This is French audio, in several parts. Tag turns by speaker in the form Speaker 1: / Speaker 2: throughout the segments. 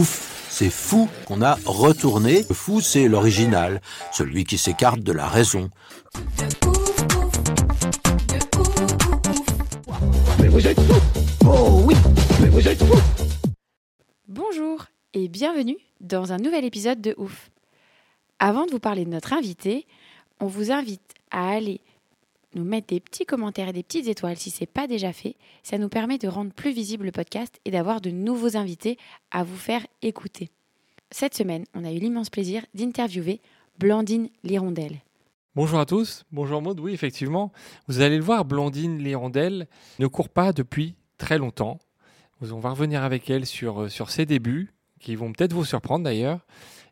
Speaker 1: Ouf, c'est fou qu'on a retourné. Le fou, c'est l'original, celui qui s'écarte de la raison.
Speaker 2: Bonjour et bienvenue dans un nouvel épisode de Ouf. Avant de vous parler de notre invité, on vous invite à aller nous mettre des petits commentaires et des petites étoiles si ce n'est pas déjà fait. Ça nous permet de rendre plus visible le podcast et d'avoir de nouveaux invités à vous faire écouter. Cette semaine, on a eu l'immense plaisir d'interviewer Blandine Lirondelle.
Speaker 3: Bonjour à tous, bonjour Maud, oui effectivement, vous allez le voir, Blandine Lirondelle ne court pas depuis très longtemps. On va revenir avec elle sur, euh, sur ses débuts, qui vont peut-être vous surprendre d'ailleurs,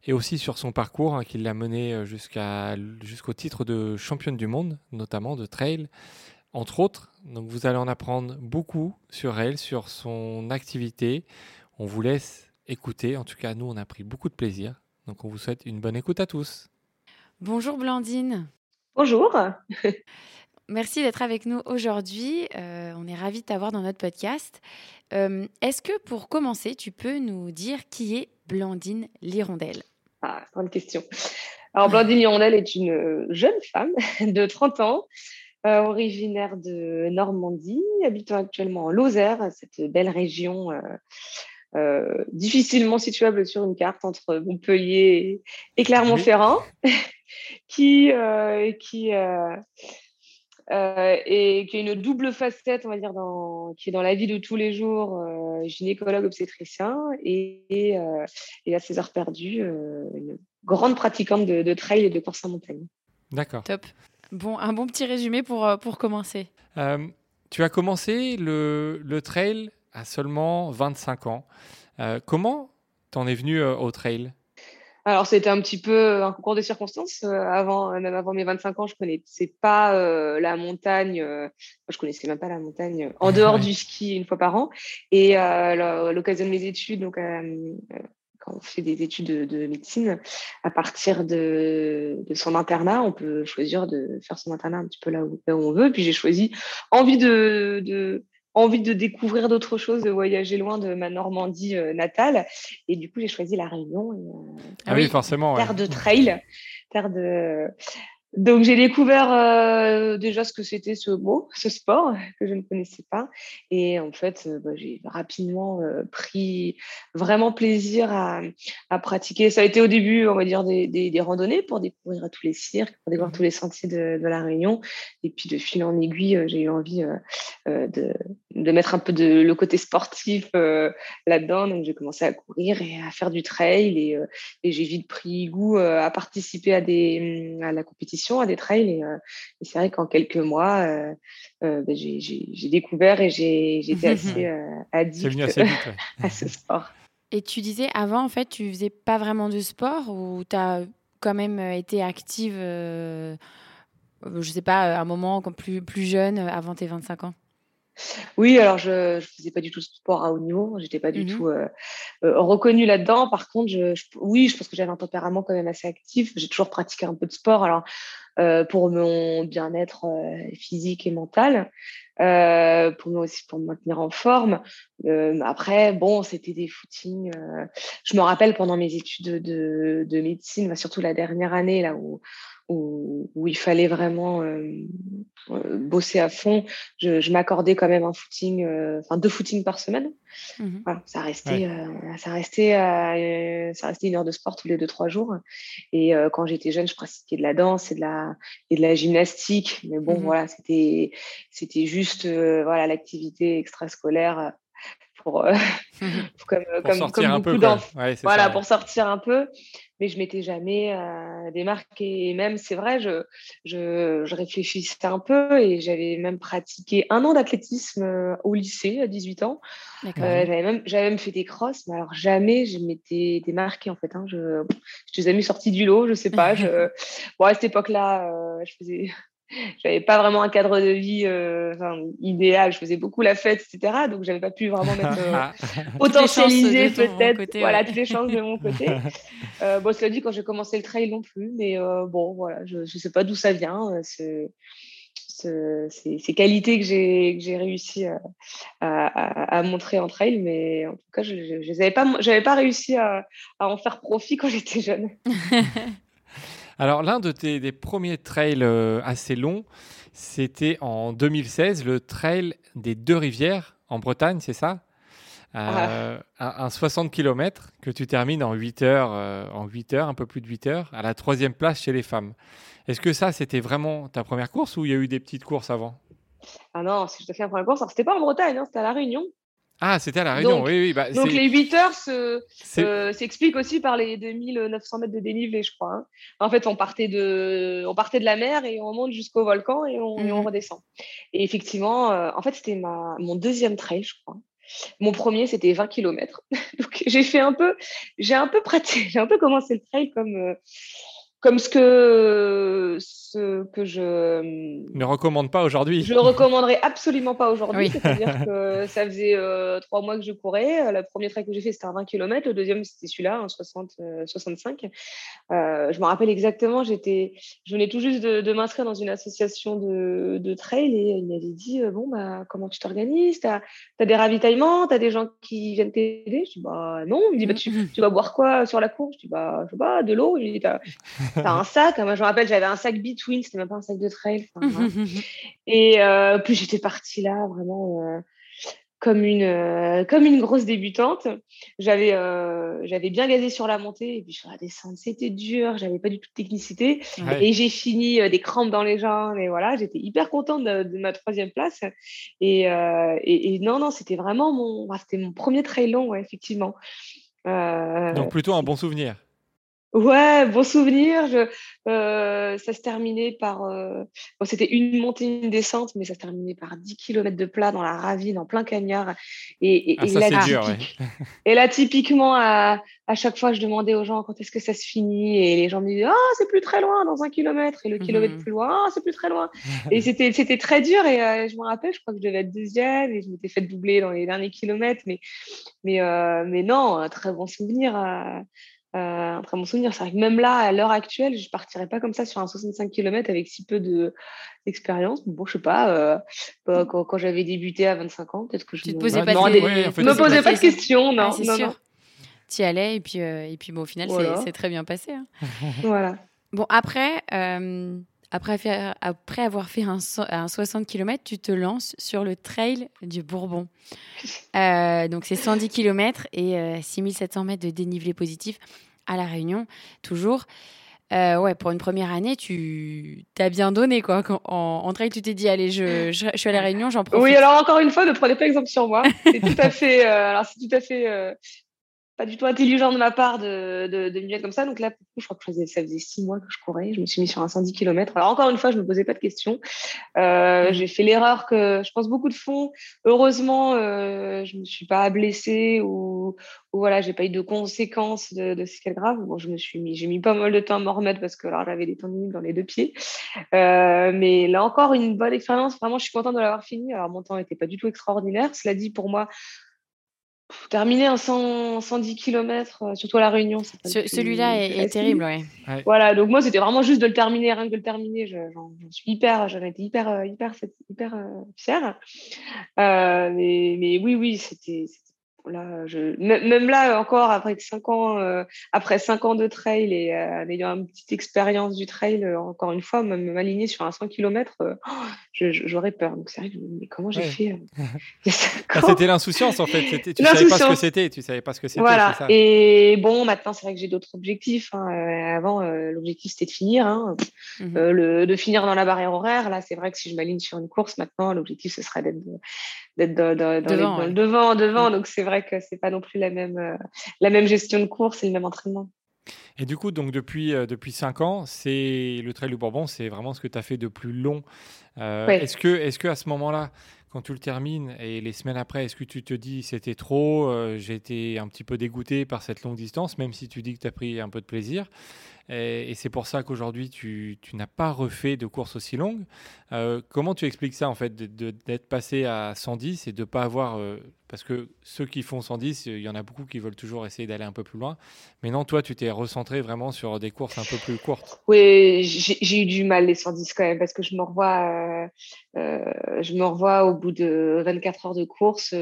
Speaker 3: et aussi sur son parcours hein, qui l'a mené euh, jusqu'à, jusqu'au titre de championne du monde, notamment de trail, entre autres. Donc vous allez en apprendre beaucoup sur elle, sur son activité. On vous laisse écouter, en tout cas nous on a pris beaucoup de plaisir. Donc on vous souhaite une bonne écoute à tous.
Speaker 2: Bonjour Blandine.
Speaker 4: Bonjour.
Speaker 2: Merci d'être avec nous aujourd'hui. Euh, on est ravis de t'avoir dans notre podcast. Euh, est-ce que pour commencer, tu peux nous dire qui est Blandine Lirondelle?
Speaker 4: Ah, grande question. Alors, Blandine Lirondelle est une jeune femme de 30 ans, euh, originaire de Normandie, habitant actuellement en Lozère, cette belle région euh, euh, difficilement situable sur une carte entre Montpellier et Clermont-Ferrand, qui, qui euh, et qui a une double facette, on va dire, dans, qui est dans la vie de tous les jours, euh, gynécologue obstétricien et, et, euh, et à ses heures perdues, euh, une grande pratiquante de, de trail et de course en montagne.
Speaker 3: D'accord.
Speaker 2: Top. Bon, un bon petit résumé pour, pour commencer.
Speaker 3: Euh, tu as commencé le, le trail à seulement 25 ans. Euh, comment t'en es venu euh, au trail?
Speaker 4: Alors, c'était un petit peu un concours de circonstances. Euh, avant, même avant mes 25 ans, je connaissais pas euh, la montagne. euh, je connaissais même pas la montagne euh, en dehors
Speaker 3: Ouais.
Speaker 4: du ski une fois par an. Et euh, à l'occasion de mes études, donc euh, euh, quand on fait des études de, de médecine, à partir de, de son internat, on peut choisir de faire son internat un petit peu là où, là où on veut. Puis j'ai choisi envie de, de envie de découvrir d'autres choses, de voyager loin de ma Normandie euh, natale. Et du coup, j'ai choisi la Réunion. Et, euh,
Speaker 3: Ah oui, forcément. ouais.
Speaker 4: terre de trail, terre de. Donc j'ai découvert euh, déjà ce que c'était ce mot, ce sport que je ne connaissais pas, et en fait euh, bah, j'ai rapidement euh, pris vraiment plaisir à, pratiquer. Ça a été au début, on va dire des, randonnées pour découvrir tous les cirques, pour découvrir tous les sentiers de, la Réunion, et puis de fil en aiguille, j'ai eu envie de, mettre un peu le côté sportif là-dedans. Donc j'ai commencé à courir et à faire du trail et et j'ai vite pris goût à participer à des à la compétition, à des trails et, euh, et c'est vrai qu'en quelques mois euh, euh, ben, j'ai- découvert et j'ai été assez euh, addict
Speaker 3: venu assez vite. ouais.
Speaker 4: à ce sport.
Speaker 2: Et tu disais avant, en fait, tu faisais pas vraiment de sport ou tu as quand même été active, euh, je sais pas, à un moment plus, plus jeune, avant tes 25 ans?
Speaker 4: Oui, alors je ne faisais pas du tout de sport à haut niveau, j'étais pas du
Speaker 2: Mhm.
Speaker 4: tout euh, euh, reconnue là-dedans. Par contre, je, je- oui, je pense que j'avais un tempérament quand même assez actif. J'ai toujours pratiqué un peu de sport, alors euh, pour mon bien-être physique et mental, pour moi aussi pour me maintenir en forme. Après, bon, c'était des footings. je me rappelle pendant mes études de, de médecine, bah, surtout la dernière année là où où, où il fallait vraiment euh, euh, bosser à fond je, je m'accordais quand même un footing, euh, enfin deux footings par semaine.
Speaker 2: Mhm.
Speaker 4: Voilà, ça restait, euh, ça restait, euh, ça restait une heure de sport tous les deux trois jours. Et euh, quand j'étais jeune, je pratiquais de la danse et de la et de la gymnastique. Mais bon,
Speaker 2: Mhm.
Speaker 4: voilà, c'était c'était juste euh, voilà l'activité extrascolaire euh, pour euh, comme
Speaker 3: Pour
Speaker 4: comme,
Speaker 3: sortir
Speaker 4: comme
Speaker 3: un
Speaker 4: beaucoup
Speaker 3: peu. Ouais,
Speaker 4: voilà,
Speaker 3: ça,
Speaker 4: pour sortir un peu. Mais je m'étais jamais euh, démarquée. Et même, c'est vrai, je, je, je, réfléchissais un peu et j'avais même pratiqué un an d'athlétisme euh, au lycée à 18 ans. Euh, j'avais même, même, fait des crosses, mais alors jamais je m'étais démarquée en fait. Hein. Je, je suis amis sortie du lot, je sais pas. Je... bon, à cette époque-là, euh, je faisais j'avais pas vraiment un cadre de vie euh, idéal. Je faisais beaucoup la fête, etc. Donc, j'avais pas pu vraiment mettre euh, potentialiser peut-être voilà toutes les chances de mon côté. euh, bon, cela dit, quand j'ai commencé le trail non plus, mais euh, bon, voilà, je, je sais pas d'où ça vient. C'est ces qualités que j'ai réussi à, à, à, montrer en trail, mais en tout cas, je n'avais pas, pas réussi à, à en faire profit quand j'étais jeune.
Speaker 3: Alors, l'un de tes des premiers trails euh, assez longs, c'était en 2016, le trail des Deux Rivières en Bretagne, c'est ça? Euh, un, 60 km que tu termines en 8 heures, euh, en 8 heures, un peu plus de 8 heures, à la troisième place chez les femmes. Est-ce que ça, c'était vraiment ta première course ou il y a eu des petites courses avant?
Speaker 4: Ah non, si je te fais la première course, c'était pas en Bretagne, hein, c'était à La Réunion.
Speaker 3: Ah, c'était à La Réunion, oui, oui.
Speaker 4: Bah, donc les 8 heures s'expliquent aussi par les 2900 mètres de dénivelé, je crois. Hein. En fait, on partait, de, on partait de la mer et on monte jusqu'au volcan et on, on, mhm. redescend. Et effectivement, euh, en fait, c'était mon deuxième trail, je crois. Mon premier, c'était 20 km. donc j'ai fait un peu, j'ai un peu pratiqué, j'ai un peu commencé le trail comme. Euh, comme ce que, ce que je
Speaker 3: ne recommande pas aujourd'hui.
Speaker 4: Je ne recommanderais absolument pas aujourd'hui. C'est-à-dire que ça faisait euh, trois mois que je courais. Le premier trail que j'ai fait, c'était à 20 km. Le deuxième, c'était celui-là, un 60, 65. Euh, je me rappelle exactement, j'étais, je venais tout juste de, m'inscrire dans une association de, de, trail et il m'avait dit euh, Bon, bah, comment tu t'organises? Tu as, des ravitaillements? Tu as des gens qui viennent t'aider? Je dis Bah non. Il me dit bah, tu, tu, vas boire quoi sur la course? Je dis Bah, je sais pas, de l'eau. Il me dit T'as un sac. Moi, je me rappelle, j'avais un sac Between, c'était même pas un sac de trail. et euh, puis j'étais partie là vraiment euh, comme une euh, comme une grosse débutante. J'avais j'avais bien gazé sur la montée et puis sur la descente, c'était dur. J'avais pas du tout de technicité et j'ai fini des crampes dans les jambes. Et voilà, j'étais hyper contente de, ma troisième place. Et, et, non non, c'était vraiment mon c'était mon premier trail long, effectivement.
Speaker 3: Donc plutôt un bon souvenir.
Speaker 4: Ouais, bon souvenir. Je, euh, ça se terminait par. Euh, bon, C'était une montée, une descente, mais ça se terminait par 10 km de plat dans la ravine, en plein cagnard. Et, et, ah, ça, là, dur, ouais. et là, typiquement, à, à, chaque fois, je demandais aux gens quand est-ce que ça se finit. Et les gens me disaient Ah, oh, c'est plus très loin, dans un kilomètre. Et le kilomètre mmh plus loin, ah, c'est plus très loin. et c'était c'était très dur. Et euh, je me rappelle, je crois que je devais être deuxième et je m'étais fait doubler dans les derniers kilomètres. Mais, mais, mais non, un très bon souvenir. Euh, très bon souvenir. C'est vrai que même là, à l'heure actuelle, je partirais pas comme ça sur un 65 km avec si peu d'expérience. bon, je sais pas, euh, bah, quand, j'avais débuté à 25 ans, peut-être que je
Speaker 2: posais pas,
Speaker 4: de... me posais pas de questions. Non,
Speaker 2: ah, non, Tu y allais et puis, euh, et puis bon, au final, c'est très bien passé. Hein.
Speaker 4: voilà.
Speaker 2: Bon, après, après, faire, après avoir fait un, un, 60 km, tu te lances sur le trail du Bourbon. donc, c'est 110 km et 6700 mètres de dénivelé positif à La Réunion, toujours. Euh, ouais, pour une première année, tu t'as bien donné quoi. Quand, en, en, trail, tu t'es dit allez, je, je, suis à la Réunion, j'en profite.
Speaker 4: Oui, alors encore une fois, ne prenez pas exemple sur moi. C'est tout à fait, euh, alors c'est tout à fait euh, pas du tout intelligent de ma part de, de, de me mettre comme ça. Donc là, je crois que ça faisait six mois que je courais. Je me suis mis sur un 110 km. Alors encore une fois, je me posais pas de questions. Euh, j'ai fait l'erreur que je pense beaucoup de fond. Heureusement, euh, je me suis pas blessée ou, ou voilà, j'ai pas eu de conséquences de, de est grave. Bon, je me suis mis, j'ai mis pas mal de temps à m'en remettre parce que j'avais des tendinites dans les deux pieds. Euh, mais là encore, une bonne expérience. Vraiment, je suis contente de l'avoir fini. Alors mon temps n'était pas du tout extraordinaire. Cela dit, pour moi, terminer un 110 km, euh, surtout à La Réunion.
Speaker 2: Celui-là est, terrible, ouais.
Speaker 4: Voilà, donc moi, c'était vraiment juste de le terminer, rien que de le terminer. J'en suis hyper, j'en étais hyper, euh, hyper, hyper, euh, fière. mais, mais oui, oui, c'était Là, je... Même là, encore, après cinq ans, euh, après cinq ans de trail et euh, en ayant une petite expérience du trail, euh, encore une fois, m'aligner sur un 100 km, j'aurais peur. Donc, c'est vrai, mais comment j'ai fait
Speaker 3: C'était l'insouciance, en fait. Tu savais pas ce que c'était. Tu savais pas ce que c'était.
Speaker 4: Voilà. Et bon, maintenant, c'est vrai que j'ai d'autres objectifs. Hein. Avant, l'objectif, c'était de finir. Hein. Le, de finir dans la barrière horaire. Là, c'est vrai que si je m'aligne sur une course, maintenant, l'objectif, ce serait d'être d'être devant, devant, devant. Donc c'est vrai que c'est pas non plus la même, euh, la même gestion de course et le même entraînement.
Speaker 3: Et du coup, donc depuis, euh, depuis 5 ans, c'est le Trail du Bourbon, c'est vraiment ce que tu as fait de plus long. Euh, Est-ce que, est que à ce moment-là, quand tu le termines et les semaines après, est-ce que tu te dis c'était trop, euh, j'ai été un petit peu dégoûté par cette longue distance, même si tu dis que tu as pris un peu de plaisir et, c'est pour ça qu'aujourd'hui, tu, tu n'as pas refait de course aussi longue. Euh, comment tu expliques ça, en fait, d'être passé à 110 et de ne pas avoir. Euh, parce que ceux qui font 110, il y en a beaucoup qui veulent toujours essayer d'aller un peu plus loin. Mais non, toi, tu t'es recentré vraiment sur des courses un peu plus courtes.
Speaker 4: Oui, j'ai eu du mal les 110 quand même, parce que je me revois, euh, je me revois au bout de 24 heures de course.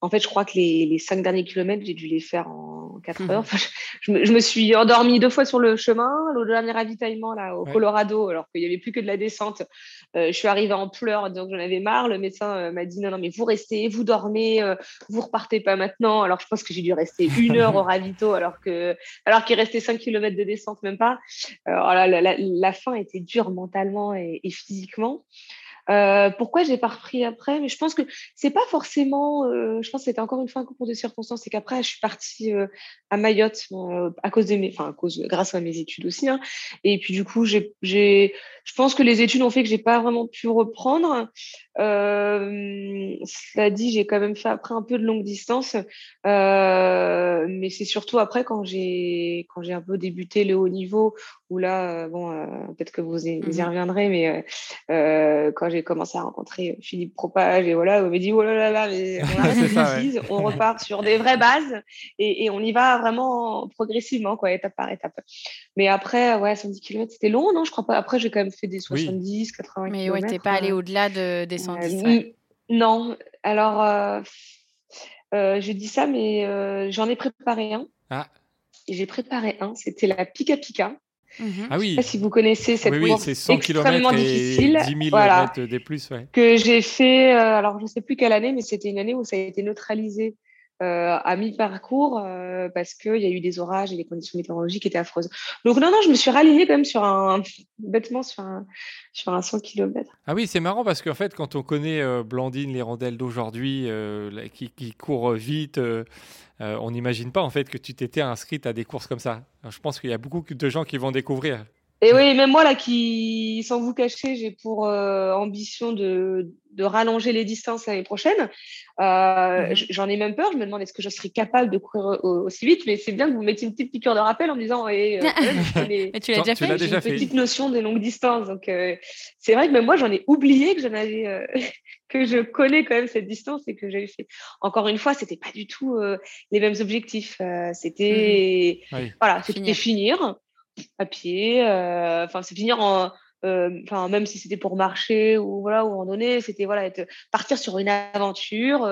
Speaker 4: en fait, je crois que les, les 5 derniers kilomètres, j'ai dû les faire en 4 mmh heures. je, me, je me suis endormie deux fois sur le chemin le dernier ravitaillement là, au Colorado, alors qu'il n'y avait plus que de la descente. Euh, je suis arrivée en pleurs, donc j'en avais marre. Le médecin euh, m'a dit non, non, mais vous restez, vous dormez, euh, vous repartez pas maintenant. Alors je pense que j'ai dû rester une heure au ravito, alors que alors qu'il restait 5 km de descente, même pas. Alors, la, la, fin était dure mentalement et physiquement. Euh, pourquoi j'ai pas repris après? Mais je pense que c'est pas forcément. Euh, je pense que c'était encore une fois un concours de circonstances. C'est qu'après, je suis partie euh, à Mayotte à cause de mes, enfin à cause, grâce à mes études aussi. Hein. Et puis du coup, j'ai, je pense que les études ont fait que j'ai pas vraiment pu reprendre. cela dit, j'ai quand même fait après un peu de longue distance, mais c'est surtout après quand j'ai quand j'ai un peu débuté le haut niveau où là, bon, peut-être que vous y, vous y, mmh reviendrez, mais quand j'ai commencé à rencontrer Philippe Propage et voilà, on m'a dit oh là là là, mais on, on repart sur des vraies bases et, et, on y va vraiment progressivement, quoi, étape par étape. Mais après, ouais, 110 km, c'était long, non Je crois pas. Après, j'ai quand même fait des 70, 80
Speaker 2: mais
Speaker 4: km.
Speaker 2: Mais ouais, t'es pas allé euh, au-delà de, des 110.
Speaker 4: Non. Alors, euh, euh, je dis ça, mais j'en ai préparé un. Ah. J'ai préparé un. C'était la Pika Pika.
Speaker 3: Mhm. Ah oui.
Speaker 4: Je sais pas si vous connaissez cette
Speaker 3: oui,
Speaker 4: course
Speaker 3: 100
Speaker 4: extrêmement
Speaker 3: km
Speaker 4: difficile.
Speaker 3: 10 000 voilà, des plus. Ouais.
Speaker 4: Que j'ai fait, euh, alors je ne sais plus quelle année, mais c'était une année où ça a été neutralisé euh, à mi-parcours euh, parce qu'il y a eu des orages et les conditions météorologiques étaient affreuses. Donc non, non, je me suis ralignée quand même sur un, bêtement sur un, sur un 100 km.
Speaker 3: Ah oui, c'est marrant parce qu'en fait, quand on connaît Blandine, les rondelles d'aujourd'hui, qui, qui courent vite, euh, on n'imagine pas en fait que tu t'étais inscrite à des courses comme ça. je pense qu'il y a beaucoup de gens qui vont découvrir.
Speaker 4: Et oui, même moi là, qui, sans vous cacher, j'ai pour euh, ambition de, rallonger les distances l'année prochaine. Euh, mhm. J'en ai même peur. Je me demande est-ce que je serais capable de courir aussi vite. Mais c'est bien que vous mettiez une petite piqûre de rappel en me disant et,
Speaker 2: tu l'as déjà fait.
Speaker 4: J'ai une petite notion des longues distances. Donc c'est vrai que même moi j'en ai oublié que j'en avais que je connais quand même cette distance et que j'avais fait. Encore une fois, c'était pas du tout euh, les mêmes objectifs. Euh, c'était mmh voilà, c'était finir. À pied. Euh, enfin, c'est finir en enfin même si c'était pour marcher ou voilà ou randonner, c'était voilà être, partir sur une aventure.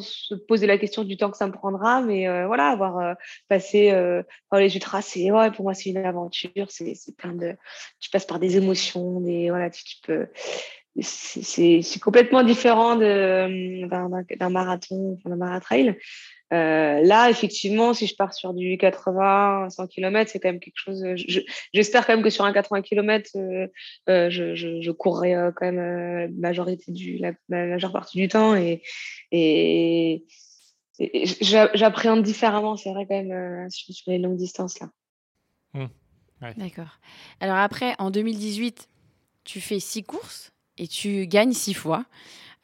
Speaker 4: se poser la question du temps que ça me prendra, mais voilà, avoir passé les tracés, ouais, pour moi c'est une aventure, c'est plein de, tu passes par des émotions, des voilà, tu peux, c'est complètement différent d'un marathon, d'un maratrail. Euh, là, effectivement, si je pars sur du 80, 100 km, c'est quand même quelque chose. J'espère quand même que sur un 80 km, euh, euh, je, je, je, courrai euh, quand même euh, majorité du, la, majeure partie du temps et, et, j'appréhende différemment, c'est vrai quand même sur, sur, les longues distances là.
Speaker 2: Mmh. Ouais. D'accord. Alors après, en 2018, tu fais six courses et tu gagnes six fois.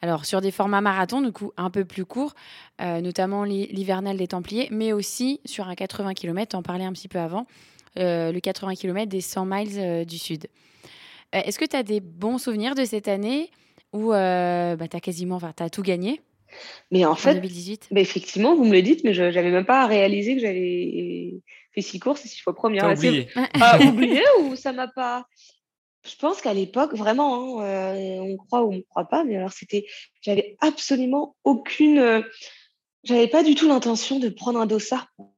Speaker 2: Alors sur des formats marathons, du coup un peu plus courts, euh, notamment l'hivernal des Templiers, mais aussi sur un 80 km, en parlais un petit peu avant, euh, le 80 km des 100 miles euh, du Sud. Est-ce que tu as des bons souvenirs de cette année où bah, tu as quasiment, enfin, as tout gagné?
Speaker 4: Mais en, fait,
Speaker 2: 2018
Speaker 4: bah, effectivement, vous me le dites, mais je n'avais même pas réalisé que j'avais fait six courses et six fois première.
Speaker 3: oublié.
Speaker 4: oublié ou ça m'a pas je pense qu'à l'époque, vraiment, hein, euh, on croit ou on ne croit pas, mais alors c'était, j'avais absolument aucune, euh, j'avais pas du tout l'intention de prendre un dossard pour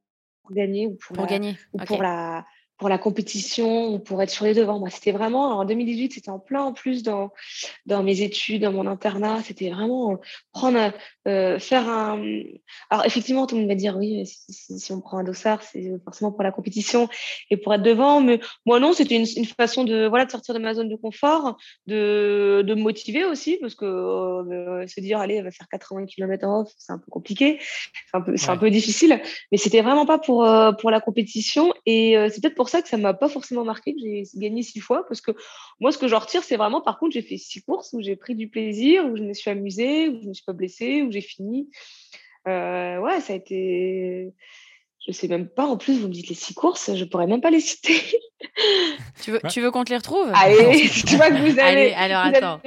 Speaker 4: gagner ou pour,
Speaker 2: pour gagner,
Speaker 4: ou pour la pour la compétition ou pour être sur les devants. Moi, c'était vraiment en 2018, c'était en plein en plus dans dans mes études, dans mon internat. C'était vraiment prendre euh, faire un. Alors, effectivement, tout le monde va dire oui, si, on prend un dossard, c'est forcément pour la compétition et pour être devant. Mais moi, non, c'était une, façon de, voilà, de sortir de ma zone de confort, de, de me motiver aussi, parce que euh, se dire, allez, elle va faire 80 km en off, c'est un peu compliqué, c'est un, peu, un peu difficile. Mais c'était vraiment pas pour, euh, pour la compétition. Et c'est peut-être pour ça que ça m'a pas forcément marqué, que j'ai gagné six fois, parce que moi, ce que j'en retire, c'est vraiment, par contre, j'ai fait six courses où j'ai pris du plaisir, où je me suis amusée, où je me suis pas blessée, où j'ai fini. Euh, ouais, ça a été. Je sais même pas. En plus, vous me dites les six courses, je pourrais même pas les citer.
Speaker 2: tu veux, tu veux qu'on te les retrouve?
Speaker 4: Allez, tu vois que vous
Speaker 2: allez. alors attends.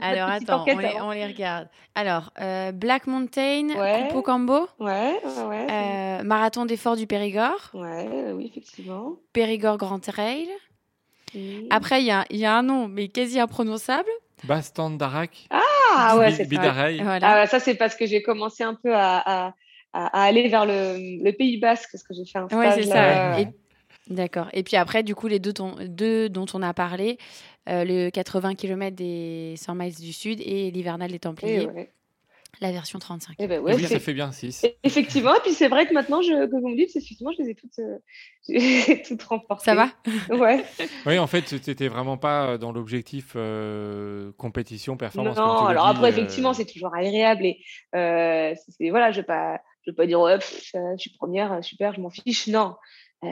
Speaker 2: alors attends, on les, regarde. Alors, euh, Black Mountain, ouais. Cambo.
Speaker 4: Ouais, ouais.
Speaker 2: Euh, Marathon d'effort du Périgord.
Speaker 4: Ouais, oui, effectivement.
Speaker 2: Périgord Grand Trail. Après, il y a, y a, un nom, mais quasi imprononçable.
Speaker 3: Bastan Darak.
Speaker 4: Ah ouais, c'est ça. Ah, ça, c'est parce que j'ai commencé un peu à, à, aller vers le, Pays Basque, parce que j'ai fait un stage. Ouais, c'est ça.
Speaker 2: D'accord. Et puis après, du coup, les deux, deux dont on a parlé, euh, le 80 km des 100 miles du Sud et l'hivernal des Templiers. La version 35.
Speaker 3: Eh ben oui, ça fait bien 6.
Speaker 4: Effectivement, et puis c'est vrai que maintenant je, que vous me dites, effectivement, je les ai toutes, euh, toutes renforcées.
Speaker 2: Ça va?
Speaker 4: Ouais.
Speaker 3: oui, en fait, tu n'étais vraiment pas dans l'objectif euh, compétition, performance.
Speaker 4: Non, alors après, effectivement, c'est toujours agréable. Et voilà, je ne vais, pas, je vais pas dire, ouais, je suis première, super, je m'en fiche. Non.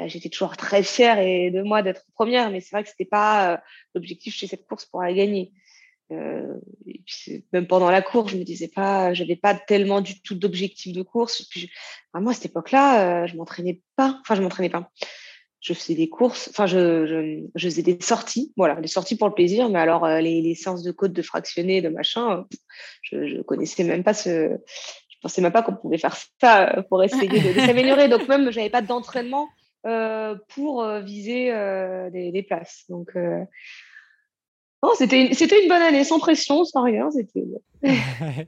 Speaker 4: J'étais toujours très fière et de moi d'être première, mais c'est vrai que ce n'était pas l'objectif chez cette course pour la gagner. Euh, et puis même pendant la course, je me disais pas, j'avais pas tellement du tout d'objectif de course. Puis moi, à cette époque-là, euh, je m'entraînais pas. Enfin, je m'entraînais pas. Je faisais des courses. Enfin, je, je, je, faisais des sorties. Voilà, des sorties pour le plaisir. Mais alors, euh, les, les, séances de côte, de fractionner, de machin, je, je connaissais même pas ce. Je pensais même pas qu'on pouvait faire ça pour essayer de, de s'améliorer. Donc même, j'avais pas d'entraînement pour viser des, des, places. Donc c'était une, une bonne année, sans pression, sans rien.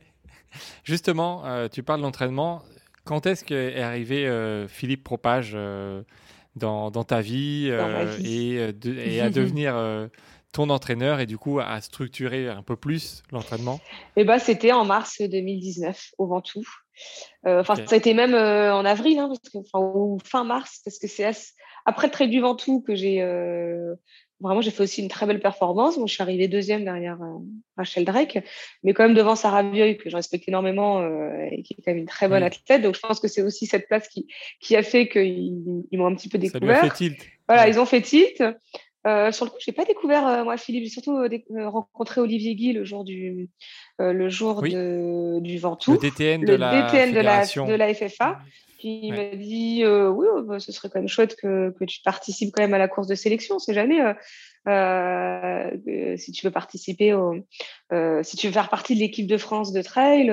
Speaker 3: Justement, euh, tu parles d'entraînement. Quand est-ce qu'est arrivé euh, Philippe Propage euh, dans, ta vie, Et, et, à devenir ton entraîneur et du coup à structurer un peu plus l'entraînement?
Speaker 4: Eh ben, C'était en mars 2019 au Ventoux. Enfin, ça a été même en avril, hein, ou fin mars, parce que c'est après le trait du Ventoux que j'ai vraiment, j'ai fait aussi une très belle performance. Moi, je suis arrivée deuxième derrière euh, Rachel Drake, mais quand même devant Sarah Vieux, que je respecte énormément euh, et qui est quand même une très bonne athlète. Donc, je pense que c'est aussi cette place qui, qui a fait qu'ils ils, m'ont un petit peu découvert. Ça lui a fait tilt. Voilà, ils ont fait tilt. Euh, sur le coup, je n'ai pas découvert, moi, Philippe. J'ai surtout rencontré Olivier Guy le jour du, le jour de, du Ventoux.
Speaker 3: Le DTN, de, la
Speaker 4: DTN de, la, de la FFA. Puis il m'a dit euh, oui, oh, bah, ce serait quand même chouette que, que, tu participes quand même à la course de sélection. C'est jamais euh, euh, si tu veux participer, au, si tu veux faire partie de l'équipe de France de trail.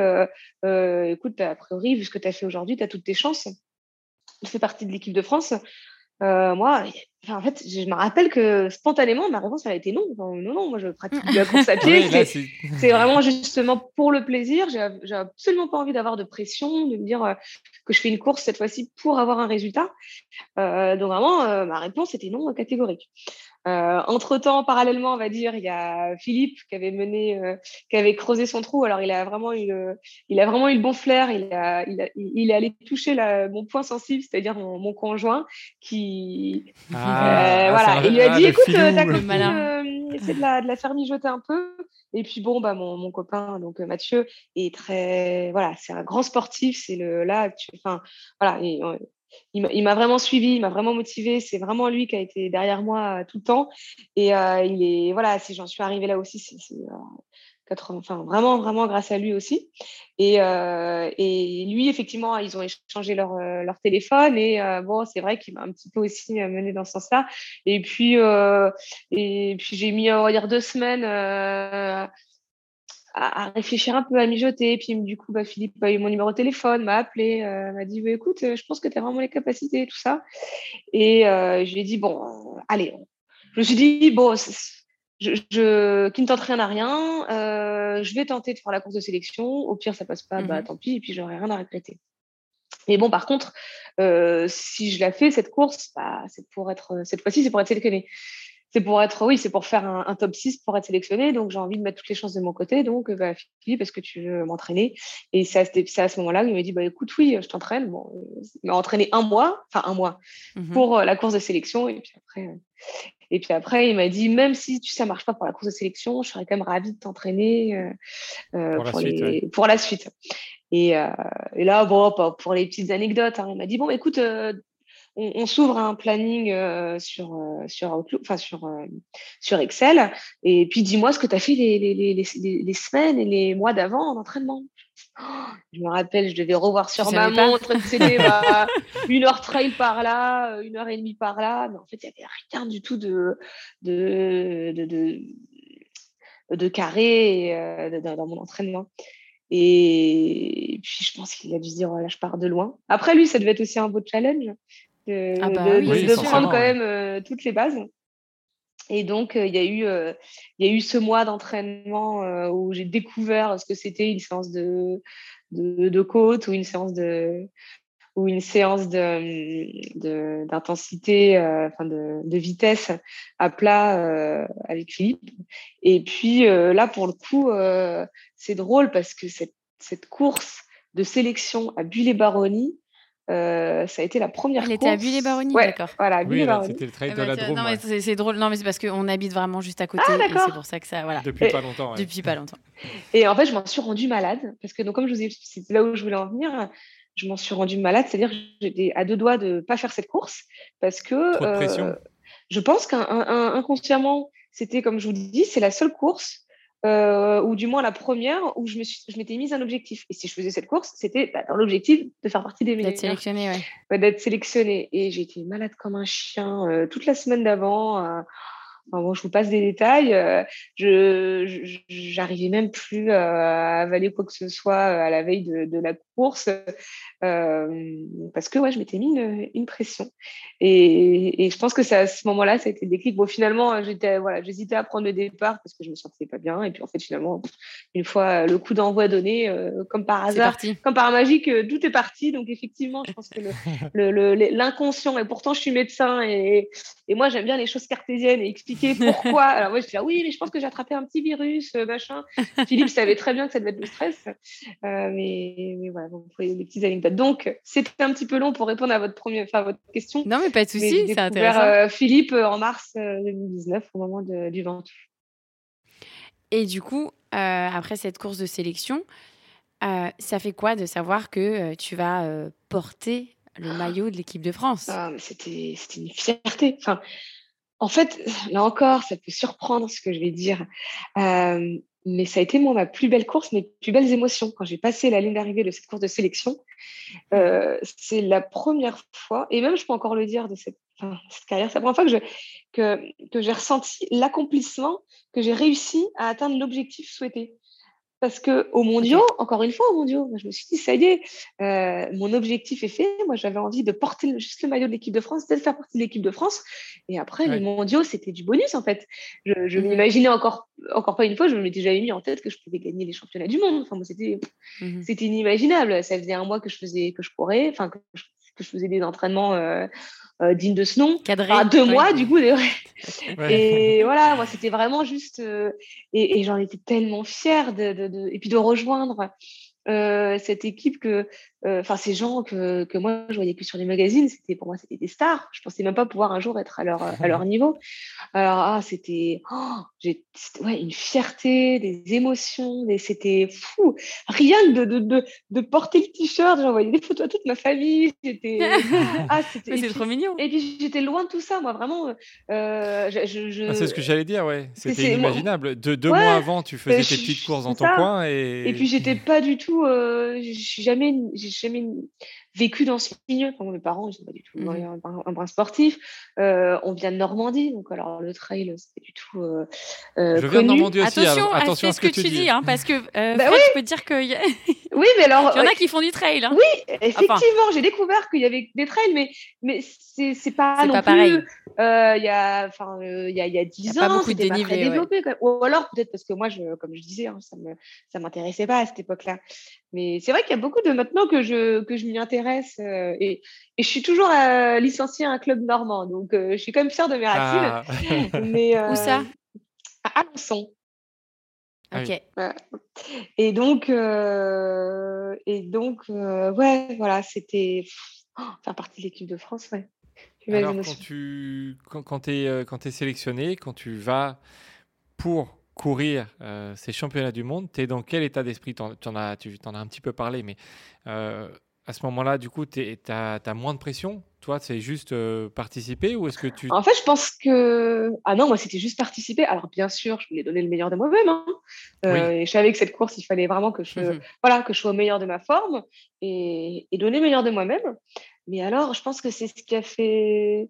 Speaker 4: écoute, a priori, vu ce que tu as fait aujourd'hui, tu as toutes tes chances. Tu fais partie de l'équipe de France. Euh, moi, en fait, je me rappelle que spontanément, ma réponse, elle a été non. non, non, moi, je pratique de la course à pied. c'est vraiment justement pour le plaisir. J'ai absolument pas envie d'avoir de pression, de me dire euh, que je fais une course cette fois-ci pour avoir un résultat. Euh, donc, vraiment, euh, ma réponse était non catégorique. Euh, entre-temps, parallèlement, on va dire, il y a Philippe qui avait mené, euh, qui avait creusé son trou. Alors, il a vraiment eu le, il a vraiment eu le bon flair. Il, a, il, a, il est allé toucher la, mon point sensible, c'est-à-dire mon, mon, conjoint, qui, ah, euh, voilà, il lui a dit, écoute, ta copine, essaie de la, de la faire mijoter un peu. Et puis bon, bah mon, mon copain, donc Mathieu, est très, voilà, c'est un grand sportif. C'est le là, enfin, voilà, il m'a vraiment suivi, il m'a vraiment motivé. C'est vraiment lui qui a été derrière moi euh, tout le temps. Et euh, il est, voilà, si j'en suis arrivée là aussi, c'est euh, enfin, vraiment, vraiment grâce à lui aussi. Et, et lui, effectivement, ils ont échangé leur, leur téléphone. Et bon, c'est vrai qu'il m'a un petit peu aussi mené dans ce sens-là. Et puis, et puis j'ai mis, on va dire, deux semaines à, réfléchir un peu, à mijoter. Puis du coup, bah, Philippe a eu mon numéro de téléphone, m'a appelé, euh, m'a dit bah, écoute, euh, je pense que tu as vraiment les capacités, tout ça. Et euh, je lui ai dit bon, allez. Je me suis dit bon, je, je, qui ne tente rien à rien, je vais tenter de faire la course de sélection. Au pire, ça passe pas, bah mmh tant pis, et puis j'aurai rien à regretter. Mais bon, par contre, si je la fais cette course, bah, c'est pour être cette fois-ci, c'est pour être sélectionnée. C'est pour être, oui, c'est pour faire un, top 6 pour être sélectionné. Donc, j'ai envie de mettre toutes les chances de mon côté. Donc, bah, Philippe, est-ce que tu veux m'entraîner? Et c'est à, à, ce moment-là qu'il m'a dit, bah, écoute, oui, je t'entraîne. Bon, il m'a entraîné un mois, enfin un mois, mmh pour la course de sélection. Et puis après, et puis après, il m'a dit, même si tu, ça marche pas pour la course de sélection, je serais quand même ravie de t'entraîner pour, pour, la suite. Et, euh, et, là, bon, pour les petites anecdotes, hein, il m'a dit bon, écoute, euh, on, s'ouvre un planning euh, sur sur Outlook, enfin sur sur Excel, et puis dis-moi ce que tu as fait les, les, les, les, semaines et les mois d'avant en entraînement. je me rappelle, je devais revoir sur ma montre, c'était bah, une heure trail par là, une heure et demie par là, mais en fait, il n'y avait rien du tout de de, de, de, de carré dans mon entraînement. Et puis, je pense qu'il a dû se dire, là, je pars de loin. Après, lui, ça devait être aussi un beau challenge de, ah bah prendre quand même euh, toutes les bases. Et donc, euh, il y, a eu, euh, y a eu ce mois d'entraînement où j'ai découvert ce que c'était une séance de, de, de côte ou une séance de, ou une séance de, d'intensité, euh, enfin de, de, vitesse à plat euh, avec Philippe. Et puis euh, là, pour le coup, c'est drôle parce que cette, cette, course de sélection à Bulle-et-Baronnie, ça a été la première
Speaker 2: Elle
Speaker 4: course.
Speaker 2: était à Bulle-et-Baronnie, d'accord.
Speaker 4: Voilà,
Speaker 3: oui, c'était le trail de la Drôme.
Speaker 2: Non, mais c'est drôle. Non, mais c'est parce qu'on habite vraiment juste à côté. Ah, et c'est pour ça que ça. Voilà.
Speaker 3: Depuis pas longtemps. Ouais.
Speaker 2: Depuis pas longtemps.
Speaker 4: Et en fait, je m'en suis rendue malade parce que, donc, comme je vous ai c'est là où je voulais en venir je m'en suis rendue malade, c'est-à-dire que j'étais à deux doigts de ne pas faire cette course parce que
Speaker 3: euh,
Speaker 4: je pense qu'inconsciemment, c'était comme je vous dis, c'est la seule course, euh, ou du moins la première, où je, m'étais mise un objectif. Et si je faisais cette course, c'était bah, dans l'objectif de faire partie des meilleurs.
Speaker 2: D'être sélectionnée, ouais.
Speaker 4: D'être sélectionnée. Et j'ai été malade comme un chien euh, toute la semaine d'avant bon, je vous passe des détails. Euh, je j'arrivais même plus euh, à avaler quoi que ce soit euh, à la veille de, de la course parce que ouais, je m'étais mis une, une pression. Et, et, je pense que c'est à ce moment-là, ça a été le déclic. Bon, finalement, j'étais voilà, j'hésitais à prendre le départ parce que je me sentais pas bien. Et puis en fait, finalement, une fois le coup d'envoi donné, comme par hasard, comme par magique, tout est parti. Donc effectivement, je pense que l'inconscient. Le, et pourtant, je suis médecin et, et moi, j'aime bien les choses cartésiennes et expliquer pourquoi. Alors moi, je dis, oui, mais je pense que j'ai attrapé un petit virus, euh, machin. Philippe savait très bien que ça devait être le stress. Euh, mais, mais, voilà, vous voyez des petites anecdotes. Donc, c'était un petit peu long pour répondre à votre, première, enfin, votre question.
Speaker 2: Non, mais pas de souci, c'est intéressant.
Speaker 4: Euh, Philippe en mars 2019, au moment du Ventoux.
Speaker 2: Et du coup, après cette course de sélection, ça fait quoi de savoir que tu vas porter le maillot de l'équipe de France?
Speaker 4: Ah, C'était une fierté. Enfin, en fait, là encore, ça peut surprendre ce que je vais dire. Euh, mais ça a été moi ma plus belle course, mes plus belles émotions. Quand j'ai passé la ligne d'arrivée de cette course de sélection, euh, c'est la première fois, et même je peux encore le dire de cette, carrière, c'est la première fois que, j'ai ressenti l'accomplissement, que j'ai réussi à atteindre l'objectif souhaité. Parce que au mondiaux, encore une fois au mondiaux, je me suis dit, ça y est, euh, mon objectif est fait. Moi, j'avais envie de porter juste le maillot de l'équipe de France, de faire partie de l'équipe de France. Et après, les mondiaux, c'était du bonus, en fait. Je, je mmh m'imaginais encore, encore pas une fois, je m'étais jamais mis en tête que je pouvais gagner les championnats du monde. Enfin, moi, c'était, mmh c'était inimaginable. Ça faisait un mois que je faisais, que je courais, enfin, que je, que je faisais des entraînements euh, euh, digne de ce nom.
Speaker 2: Cadré.
Speaker 4: deux mois, du coup. Et voilà, moi, c'était vraiment juste. Euh, et, et j'en étais tellement fière de, de, de, et puis de rejoindre euh, cette équipe que, enfin ces gens que, que moi je voyais que sur les magazines, c'était pour moi c'était des stars. Je pensais même pas pouvoir un jour être à leur à leur niveau. Alors ah c'était oh, j'ai ouais une fierté, des émotions, des c'était fou. Rien de de, de, de porter le t-shirt, j'envoyais des photos à toute ma famille. C'était
Speaker 2: ah c'était trop mignon.
Speaker 4: Et puis j'étais loin de tout ça, moi vraiment. Euh, je, je...
Speaker 3: Ah, c'est ce que j'allais dire, ouais. C'était inimaginable. De, deux mois avant, tu faisais tes petites courses dans ton coin et.
Speaker 4: Et puis j'étais pas du tout euh, jamais, j'ai jamais vécu dans ce milieu. Enfin, mes parents, ils sont pas du tout mmh. un, brin sportif. Euh, on vient de Normandie, donc alors le trail, c'est pas du tout. Euh,
Speaker 3: euh je viens de Normandie aussi.
Speaker 2: Attention, attention à, ce que, tu dis, hein, parce que euh, bah, oui. je peux te dire que.
Speaker 4: oui, mais alors.
Speaker 2: Il y en a qui font du trail. Hein.
Speaker 4: Oui, effectivement, j'ai découvert qu'il y avait des trails, mais mais c'est c'est pas non pas plus. pareil. Il y a enfin il y a il y a dix ans, c'était pas très développé. Ou alors peut-être parce que moi, je, comme je disais, hein, ça me ça m'intéressait pas à cette époque-là. Mais c'est vrai qu'il y a beaucoup de maintenant que je, que je m'y intéresse. Et, et, je suis toujours licenciée à un club normand. Donc, je suis quand même fière de mes racines.
Speaker 2: Ah. Mais, Où ça?
Speaker 4: À Alençon.
Speaker 2: Ah ok.
Speaker 4: Et donc, et donc ouais, voilà, c'était oh, faire partie de l'équipe de France, ouais.
Speaker 3: Alors, quand tu quand, quand es, quand es sélectionné, quand tu vas pour courir euh, ces championnats du monde, tu es dans quel état d'esprit? Tu en, as, tu en as un petit peu parlé, mais euh, à ce moment-là, du coup, tu as, moins de pression? Toi, c'est juste euh, participer ou est-ce que tu...
Speaker 4: En fait, je pense que... Ah non, moi, c'était juste participer. Alors, bien sûr, je voulais donner le meilleur de moi-même. Hein. Et je savais que cette course, il fallait vraiment que je, voilà, que je sois au meilleur de ma forme et, et donner le meilleur de moi-même. Mais alors, je pense que c'est ce qui a fait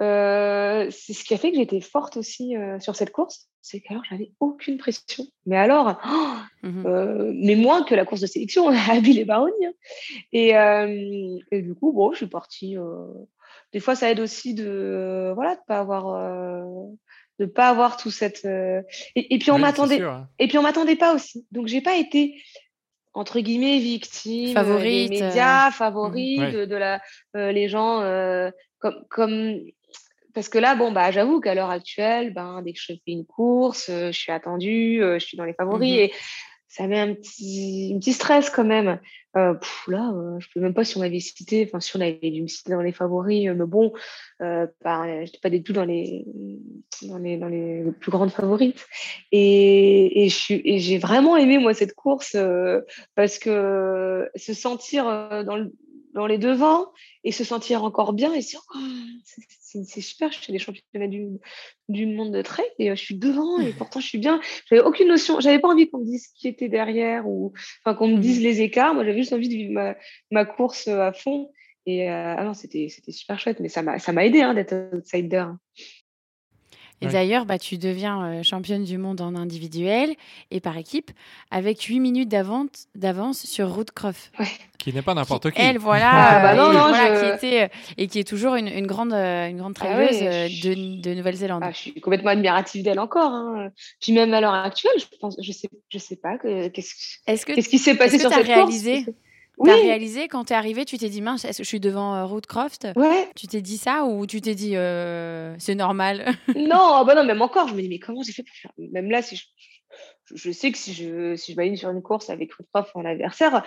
Speaker 4: euh, c'est ce qui a fait que j'étais forte aussi euh, sur cette course, c'est qu'alors j'avais aucune pression. Mais alors, oh, mmh euh, mais moins que la course de sélection à Bill et Barogne. Et, et, du coup, bon, je suis partie. Des fois, ça aide aussi de voilà de pas avoir de pas avoir tout cette. Et, puis on m'attendait. Hein. Et puis on m'attendait pas aussi. Donc j'ai pas été entre guillemets victime
Speaker 2: favorite,
Speaker 4: des médias, favorite de, de, la les gens comme comme parce que là, bon, bah, j'avoue qu'à l'heure actuelle, ben, dès que je fais une course, euh, je suis attendue, euh, je suis dans les favoris mmh et ça met un petit, un petit stress quand même. Euh, là, je ne sais même pas si on m'avait cité, enfin, si on avait dû me citer dans les favoris, mais bon, bah, je n'étais pas du tout dans les, dans les, dans les plus grandes favorites. Et, et j'ai vraiment aimé, moi, cette course parce que se sentir dans le dans les devants et se sentir encore bien et se dire oh, c'est super, je fais des championnats du, du monde de trail et euh, je suis devant et pourtant je suis bien. J'avais aucune notion, j'avais pas envie qu'on me dise qui était derrière ou enfin qu'on me dise mmh les écarts. Moi j'avais juste envie de vivre ma, ma course euh, à fond et euh, ah c'était super chouette mais ça m'a ça m'a aidé hein, d'être outsider.
Speaker 2: Et d'ailleurs, bah, tu deviens euh, championne du monde en individuel et par équipe avec 8 minutes d'avance sur Ruth Croft.
Speaker 3: Qui n'est pas n'importe qui.
Speaker 2: Elle, voilà, ah, bah non, non, qui était, et qui est toujours une, une grande, euh, une grande ah de, de Nouvelle-Zélande.
Speaker 4: Ah, je suis complètement admirative d'elle encore. Hein. Puis même à l'heure actuelle, je pense, je sais, je sais pas qu'est-ce qu qui s'est passé sur cette réalisé course
Speaker 2: tu as réalisé quand tu es arrivé, tu t'es dit mince, est-ce que je suis devant euh, Croft
Speaker 4: Ouais.
Speaker 2: Tu t'es dit ça ou tu t'es dit euh, c'est normal?
Speaker 4: Non, ah bah non, même encore, je me dis mais comment j'ai fait pour faire? Même là, si je, je, sais que si je si je m'aligne sur une course avec Croft en adversaire,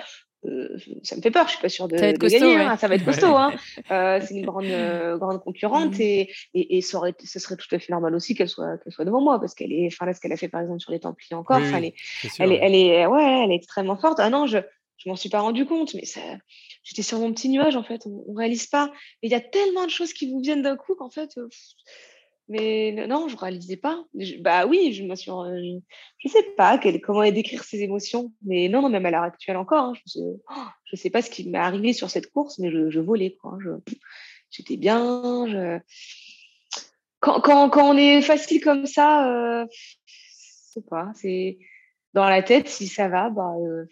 Speaker 4: euh, ça me fait peur. Je suis pas sûre de, ça gagner. Hein. Ça va être costaud. Hein. Euh, c'est une grande grande concurrente mm. et, et, et ça aurait, ce serait tout à fait normal aussi qu'elle soit qu'elle soit devant moi parce qu'elle est, enfin là ce qu'elle a fait par exemple sur les Templiers encore, elle, est, elle, est, elle est ouais, elle est extrêmement forte. Ah non, je je m'en suis pas rendu compte, mais j'étais sur mon petit nuage en fait. On, ne réalise pas. il y a tellement de choses qui vous viennent d'un coup qu'en fait, euh, mais non, je réalisais pas. bah oui, je me suis, je, sais pas comment décrire ces émotions, mais non, non, même à l'heure actuelle encore, hein, je, ne oh, sais pas ce qui m'est arrivé sur cette course, mais je, volais quoi. j'étais bien. Je... Quand, quand, quand, on est facile comme ça, euh, je sais pas, c'est dans la tête si ça va, bah euh,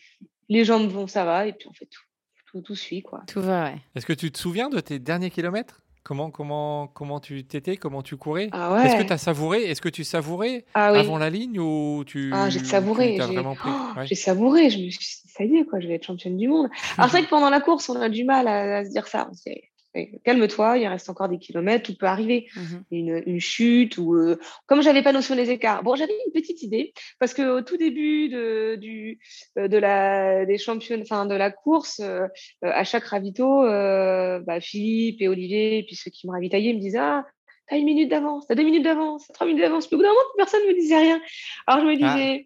Speaker 4: les jambes vont, ça va, et puis on fait tout. Tout, tout suit, quoi.
Speaker 2: Tout va, ouais.
Speaker 3: Est-ce que tu te souviens de tes derniers kilomètres? Comment, comment, comment tu t'étais? Comment tu courais?
Speaker 4: Ah ouais.
Speaker 3: Est-ce que tu as savouré? Est-ce que tu savourais ah avant la ligne ou tu
Speaker 4: Ah, j'ai savouré. J'ai savouré. Je me suis dit, ça y est, quoi, je vais être championne du monde. Alors, c'est vrai que pendant la course, on a du mal à, se dire ça. On calme-toi, il reste encore des kilomètres, tout peut arriver. Mmh une, chute ou euh, comme j'avais pas notion des écarts. Bon, j'avais une petite idée parce que au tout début de, du, euh, de la des enfin de la course, euh, à chaque ravito, bah, Philippe et Olivier et puis ceux qui me ravitaillaient me disaient ah t'as une minute d'avance, t'as deux minutes d'avance, t'as trois minutes d'avance. Au bout d'un moment, personne ne me disait rien. Alors je me ah.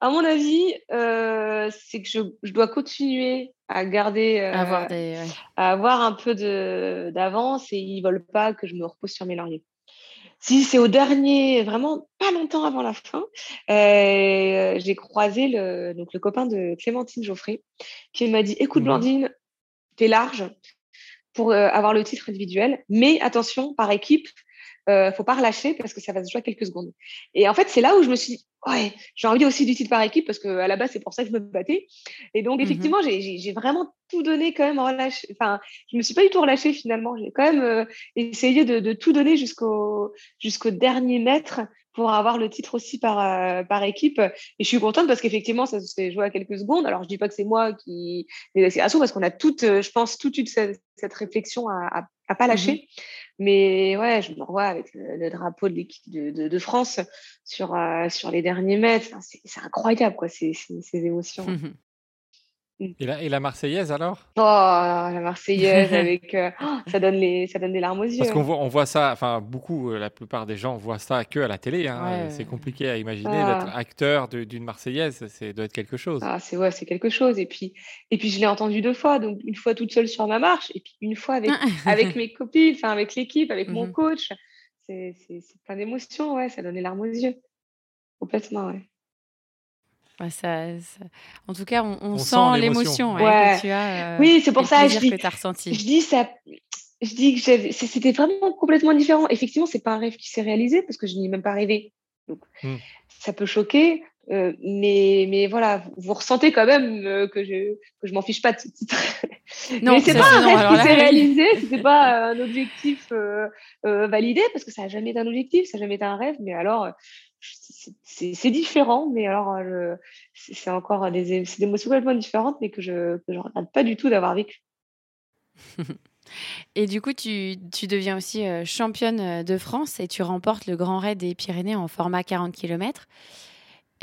Speaker 4: À mon avis, c'est que je, je, dois continuer à garder,
Speaker 2: avoir,
Speaker 4: à avoir un peu d'avance et ils veulent pas que je me repose sur mes lauriers. Si c'est au dernier, vraiment pas longtemps avant la fin, j'ai croisé le, donc le copain de Clémentine Geoffrey qui m'a dit Écoute, mmh Blandine, t'es large pour avoir le titre individuel, mais attention, par équipe, euh, faut pas relâcher parce que ça va se jouer à quelques secondes. Et en fait, c'est là où je me suis dit, ouais, j'ai envie aussi du titre par équipe parce que à la base, c'est pour ça que je me battais. Et donc, mmh effectivement, j'ai vraiment tout donné quand même relâché. Enfin, je me suis pas du tout relâchée finalement. J'ai quand même euh, essayé de, de, tout donner jusqu'au jusqu'au dernier mètre pour avoir le titre aussi par, euh, par équipe. Et je suis contente parce qu'effectivement, ça se fait jouer à quelques secondes. Alors, je dis pas que c'est moi qui les accélérations parce qu'on a toutes, euh, je pense, toute cette, cette réflexion à, à, pas lâcher. Mmh Mais ouais, je me revois avec le, drapeau de l'équipe de, de, de, France sur, euh, sur les derniers mètres. c'est incroyable, quoi, ces, ces, ces émotions. Mmh.
Speaker 3: Et la, et la Marseillaise alors?
Speaker 4: Oh, la Marseillaise avec. Euh, oh, ça, donne les, ça donne des larmes aux yeux.
Speaker 3: Parce qu'on voit, on voit ça, enfin, beaucoup, euh, la plupart des gens voient ça que à la télé. Hein. C'est compliqué à imaginer ah. d'être acteur d'une Marseillaise, c'est doit être quelque chose.
Speaker 4: Ah, c'est ouais, c'est quelque chose. Et puis, et puis je l'ai entendu deux fois, donc une fois toute seule sur ma marche, et puis une fois avec, avec mes copines, enfin, avec l'équipe, avec mon mmh coach. C'est plein d'émotions, ouais, ça donne les larmes aux yeux. Complètement, ouais.
Speaker 2: Ça, En tout cas, on, sent, l'émotion
Speaker 4: ouais, tu as. Euh, oui, c'est pour ça je dis, que as ressenti. Je dis ça. Je dis que c'était vraiment complètement différent. Effectivement, c'est pas un rêve qui s'est réalisé parce que je n'y ai même pas rêvé. Donc, mmh. ça peut choquer, euh, mais, mais voilà, vous, ressentez quand même euh, que je que je m'en fiche pas de ce titre. Non, mais c'est pas un rêve qui s'est réalisé, c'est pas un objectif validé parce que ça n'a jamais été un objectif, ça n'a jamais été un rêve. Mais alors, c'est différent, mais alors c'est encore des, des émotions complètement différentes, mais que je ne regrette pas du tout d'avoir vécu.
Speaker 2: et du coup, tu, deviens aussi euh, championne euh, de France et tu remportes le Grand Raid des Pyrénées en format 40 km,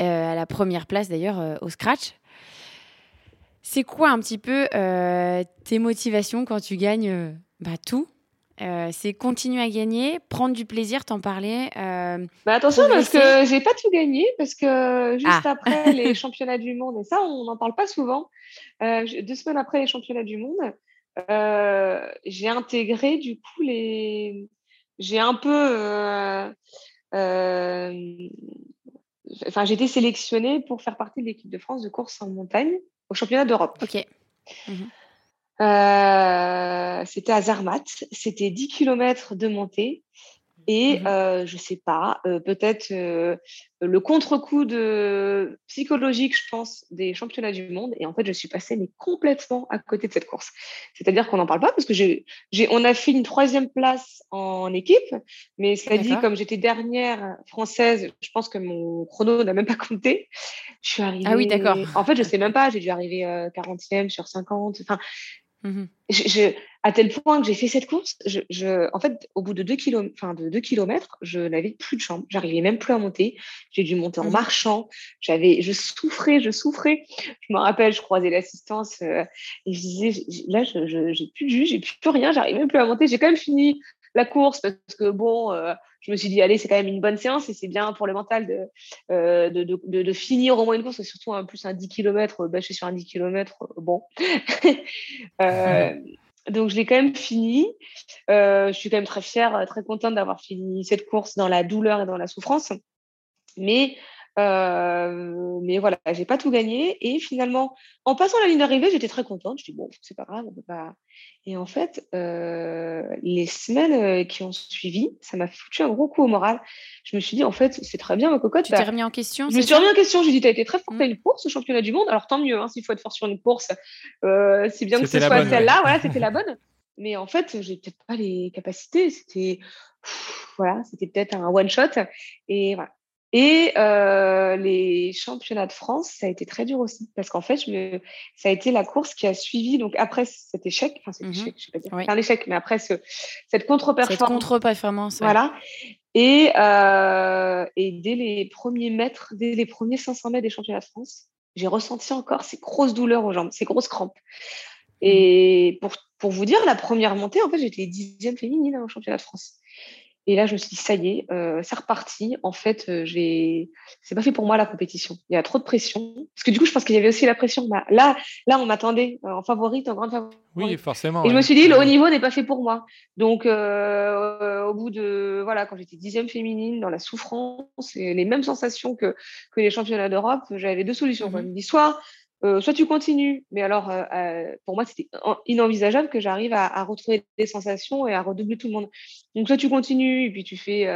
Speaker 2: euh, à la première place d'ailleurs au scratch. C'est quoi un petit peu tes motivations quand tu gagnes bah, tout? Euh, c'est continuer à gagner, prendre du plaisir, t'en parler.
Speaker 4: Euh, bah attention parce que j'ai pas tout gagné parce que juste ah. après les championnats du monde et ça on n'en parle pas souvent. Euh, deux semaines après les championnats du monde, j'ai intégré du coup les, j'ai un peu, enfin j'ai été sélectionnée pour faire partie de l'équipe de France de course en montagne au championnat d'Europe.
Speaker 2: Ok. Mhm.
Speaker 4: Euh, c'était à Zermatt. C'était 10 km de montée. Et mmh euh, je sais pas, euh, peut-être euh, le contre-coup de psychologique, je pense, des championnats du monde. Et en fait, je suis passée mais complètement à côté de cette course. C'est-à-dire qu'on n'en parle pas parce que j'ai, on a fait une troisième place en équipe, mais cela dit, comme j'étais dernière française, je pense que mon chrono n'a même pas compté. Je suis arrivée.
Speaker 2: Ah oui, d'accord.
Speaker 4: En fait, je sais même pas. J'ai dû arriver 40e sur 50. Enfin, Mmh je, à tel point que j'ai fait cette course, je, je, en fait, au bout de deux, kilomètres, enfin de deux kilomètres, je n'avais plus de jambes. J'arrivais même plus à monter. J'ai dû monter en mmh marchant. J'avais, je souffrais, je souffrais. Je me rappelle, je croisais l'assistance euh, et je disais, là, je, j'ai plus de jus, j'ai plus rien, j'arrive même plus à monter. J'ai quand même fini la course parce que bon, euh, je me suis dit, allez, c'est quand même une bonne séance et c'est bien pour le mental de, euh, finir au moins une course, et surtout en plus un 10 km, bâcher sur un 10 km, bon. euh, donc, je l'ai quand même fini. Euh, je suis quand même très fière, très contente d'avoir fini cette course dans la douleur et dans la souffrance. Mais euh, mais voilà, j'ai pas tout gagné. Et finalement, en passant la ligne d'arrivée, j'étais très contente. Je dis bon, c'est pas grave, on peut pas. Et en fait, euh, les semaines euh, qui ont suivi, ça m'a foutu un gros coup au moral. Je me suis dit en fait, c'est très bien ma cocotte.
Speaker 2: Tu t'es remis en question
Speaker 4: Je me suis remis en question. J'ai dit, tu as été très fort à mmh. une course au championnat du monde. Alors tant mieux, hein, s'il faut être fort sur une course, euh, c'est bien que ce soit celle-là. Voilà, c'était la bonne. Mais en fait, j'ai peut-être pas les capacités. C'était voilà, c'était peut-être un one shot. Et voilà. Et euh, les championnats de France, ça a été très dur aussi, parce qu'en fait, je me... ça a été la course qui a suivi, donc après cet échec, enfin cet mmh échec, je sais pas dire, c'est un échec, mais après ce, cette contre-performance. Cette
Speaker 2: contre-performance.
Speaker 4: Voilà. Et, euh, et dès les premiers mètres, dès les premiers 500 mètres des championnats de France, j'ai ressenti encore ces grosses douleurs aux jambes, ces grosses crampes. Mmh. Et pour, pour vous dire, la première montée, en fait, j'étais dixième féminine hein, au championnat de France. Et là, je me suis dit, ça y est, euh, c'est reparti. En fait, euh, j'ai, c'est pas fait pour moi la compétition. Il y a trop de pression. Parce que du coup, je pense qu'il y avait aussi la pression. Bah, là, là, on m'attendait euh, en favorite, en grande favorite.
Speaker 3: Oui, forcément.
Speaker 4: Et je me suis dit, le haut niveau n'est pas fait pour moi. Donc, euh, au bout de, voilà, quand j'étais dixième féminine, dans la souffrance et les mêmes sensations que, que les championnats d'Europe, j'avais deux solutions. Je me dis, soit euh, soit tu continues, mais alors euh, euh, pour moi c'était inenvisageable que j'arrive à, retrouver des sensations et à redoubler tout le monde. Donc soit tu continues et puis tu fais,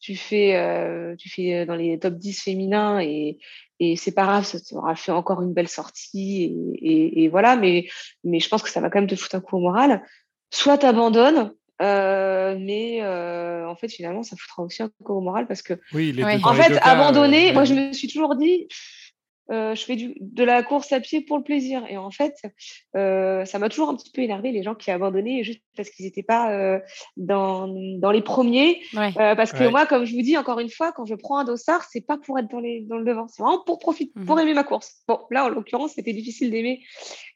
Speaker 4: tu fais, tu fais dans les top 10 féminins et, et c'est pas grave, ça t'aura fait encore une belle sortie et, et, voilà, mais, mais je pense que ça va quand même te foutre un coup au moral. Soit tu abandonnes mais en fait, finalement, ça foutra aussi un coup au moral parce que,
Speaker 3: oui, les deux-
Speaker 4: en fait, abandonner,
Speaker 3: euh,
Speaker 4: moi, je me suis toujours dit, euh, je fais du, de la course à pied pour le plaisir. Et en fait, euh, ça m'a toujours un petit peu énervé les gens qui abandonnaient juste parce qu'ils n'étaient pas euh, dans, dans les premiers.
Speaker 2: Ouais.
Speaker 4: Euh, parce que
Speaker 3: Ouais.
Speaker 4: moi, comme je vous dis encore une fois, quand je prends un dossard, c'est pas pour être dans, les, dans le devant, c'est vraiment pour profiter,
Speaker 2: Mhm.
Speaker 4: pour aimer ma course. Bon, là, en l'occurrence, c'était difficile d'aimer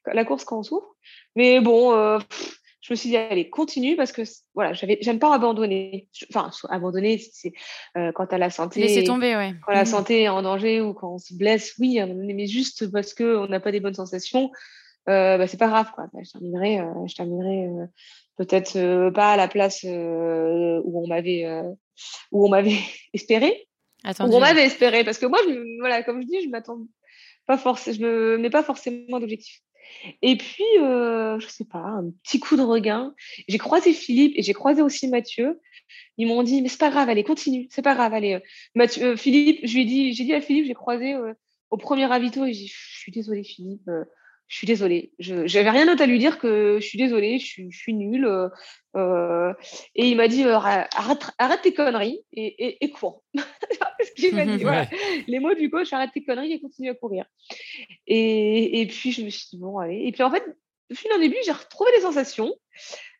Speaker 4: la course quand on souffre. Mais bon, euh, pff, je me suis dit, allez, continue parce que voilà, j'aime pas abandonner. Enfin, abandonner, c'est euh, quand tu as la santé.
Speaker 2: Laisser tomber, ouais.
Speaker 4: Quand la
Speaker 2: Mhm.
Speaker 4: santé est en danger ou quand on se blesse, oui, à mais juste parce qu'on n'a pas des bonnes sensations, euh, bah, c'est pas grave. Quoi. Bah, je terminerai, euh, je terminerai euh, peut-être pas à la place où on m'avait où on m'avait espéré,
Speaker 2: Attendu.
Speaker 4: où on m'avait espéré. Parce que moi, je, voilà, comme je dis, je m'attends pas forcément, je me mets pas forcément d'objectif. Et puis, euh, je sais pas, un petit coup de regain. J'ai croisé Philippe et j'ai croisé aussi Mathieu. Ils m'ont dit, mais c'est pas grave, allez, continue, c'est pas grave, allez. euh, euh, Philippe, je lui ai dit, j'ai dit à Philippe, j'ai croisé au premier ravito et j'ai dit, je suis désolée, Philippe, je suis désolée. Je j'avais rien d'autre à lui dire que je suis désolée, je suis, je suis nulle. euh, euh, et il m'a dit, euh, arrête, arrête tes conneries et, et, et cours. Ce qu'il m'a dit, voilà. Les mots du coach, arrête tes conneries et continue à courir. Et, et puis, je me suis dit, bon, allez. Et puis, en fait, de fil en début, j'ai retrouvé des sensations.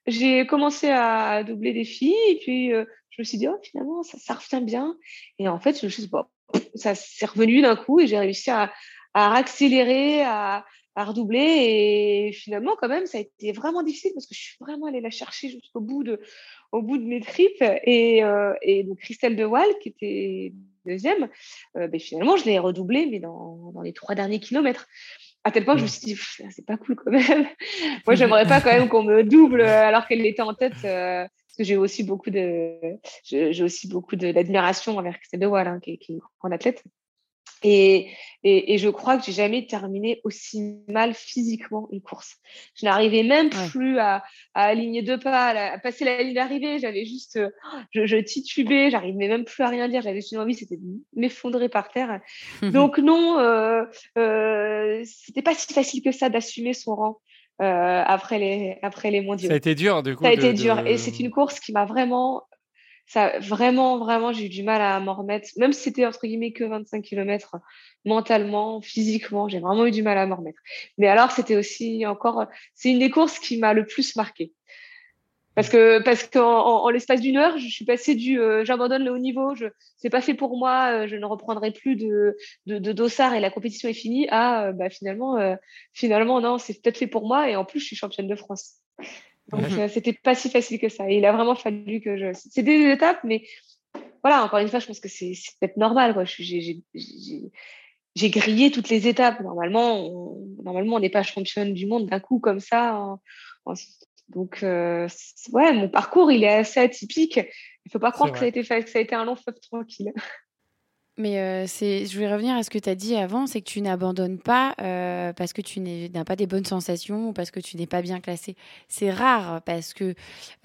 Speaker 4: J'ai commencé à doubler des filles. Et puis, euh, je me suis dit, oh, finalement, ça, ça revient bien. Et en fait, je me suis dit, bon, ça s'est revenu d'un coup et j'ai réussi à, à accélérer, à, redoubler. Et finalement, quand même, ça a été vraiment difficile parce que je suis vraiment allée la chercher jusqu'au bout de, au bout de mes tripes. Et, euh, et donc, Christelle De Waal, qui était deuxième, euh, ben, finalement, je l'ai redoublée, mais dans, dans les trois derniers kilomètres. À tel point que je me suis dit, c'est pas cool quand même. Moi, j'aimerais pas quand même qu'on me double alors qu'elle était en tête. euh, parce que j'ai aussi beaucoup de, j'ai aussi beaucoup d'admiration envers Christelle De Waal, hein, qui, qui est une grande athlète. Et, et, et je crois que j'ai jamais terminé aussi mal physiquement une course. Je n'arrivais même
Speaker 2: Ouais.
Speaker 4: plus à, à aligner deux pas, à, passer la ligne d'arrivée. J'avais juste, euh, je, je titubais, j'arrivais même plus à rien dire. J'avais juste une envie, c'était de m'effondrer par terre. Donc non, euh, euh, c'était pas si facile que ça d'assumer son rang euh, après les après les mondiaux.
Speaker 3: Ça a été dur, du coup.
Speaker 4: Ça a
Speaker 3: de-
Speaker 4: été dur
Speaker 3: de-
Speaker 4: et c'est une course qui m'a vraiment, vraiment vraiment j'ai eu du mal à m'en remettre. Même si c'était entre guillemets que 25 km, mentalement, physiquement, j'ai vraiment eu du mal à m'en remettre. Mais alors c'était aussi encore, c'est une des courses qui m'a le plus marqué. Parce que parce qu'en en, en l'espace d'une heure, je suis passée du euh, j'abandonne le haut niveau, c'est pas fait pour moi, euh, je ne reprendrai plus de dossard et la compétition est finie. À euh, bah finalement finalement non, c'est peut-être fait pour moi et en plus je suis championne de France. Donc
Speaker 2: Mhm.
Speaker 4: euh, c'était pas si facile que ça. Et il a vraiment fallu que je. C'est des étapes, mais voilà encore une fois, je pense que c'est peut-être normal quoi. J'ai- grillé toutes les étapes. Normalement, on, normalement, on n'est pas championne du monde d'un coup comme ça. en- en- donc, euh, ouais, mon parcours, il est assez atypique. Il faut pas croire
Speaker 3: C'est
Speaker 4: que ça, a été, fa- que ça a été un long fleuve tranquille.
Speaker 2: Mais euh, je voulais revenir à ce que tu as dit avant, c'est que tu n'abandonnes pas euh, parce que tu n'as pas des bonnes sensations ou parce que tu n'es pas bien classé. C'est rare parce que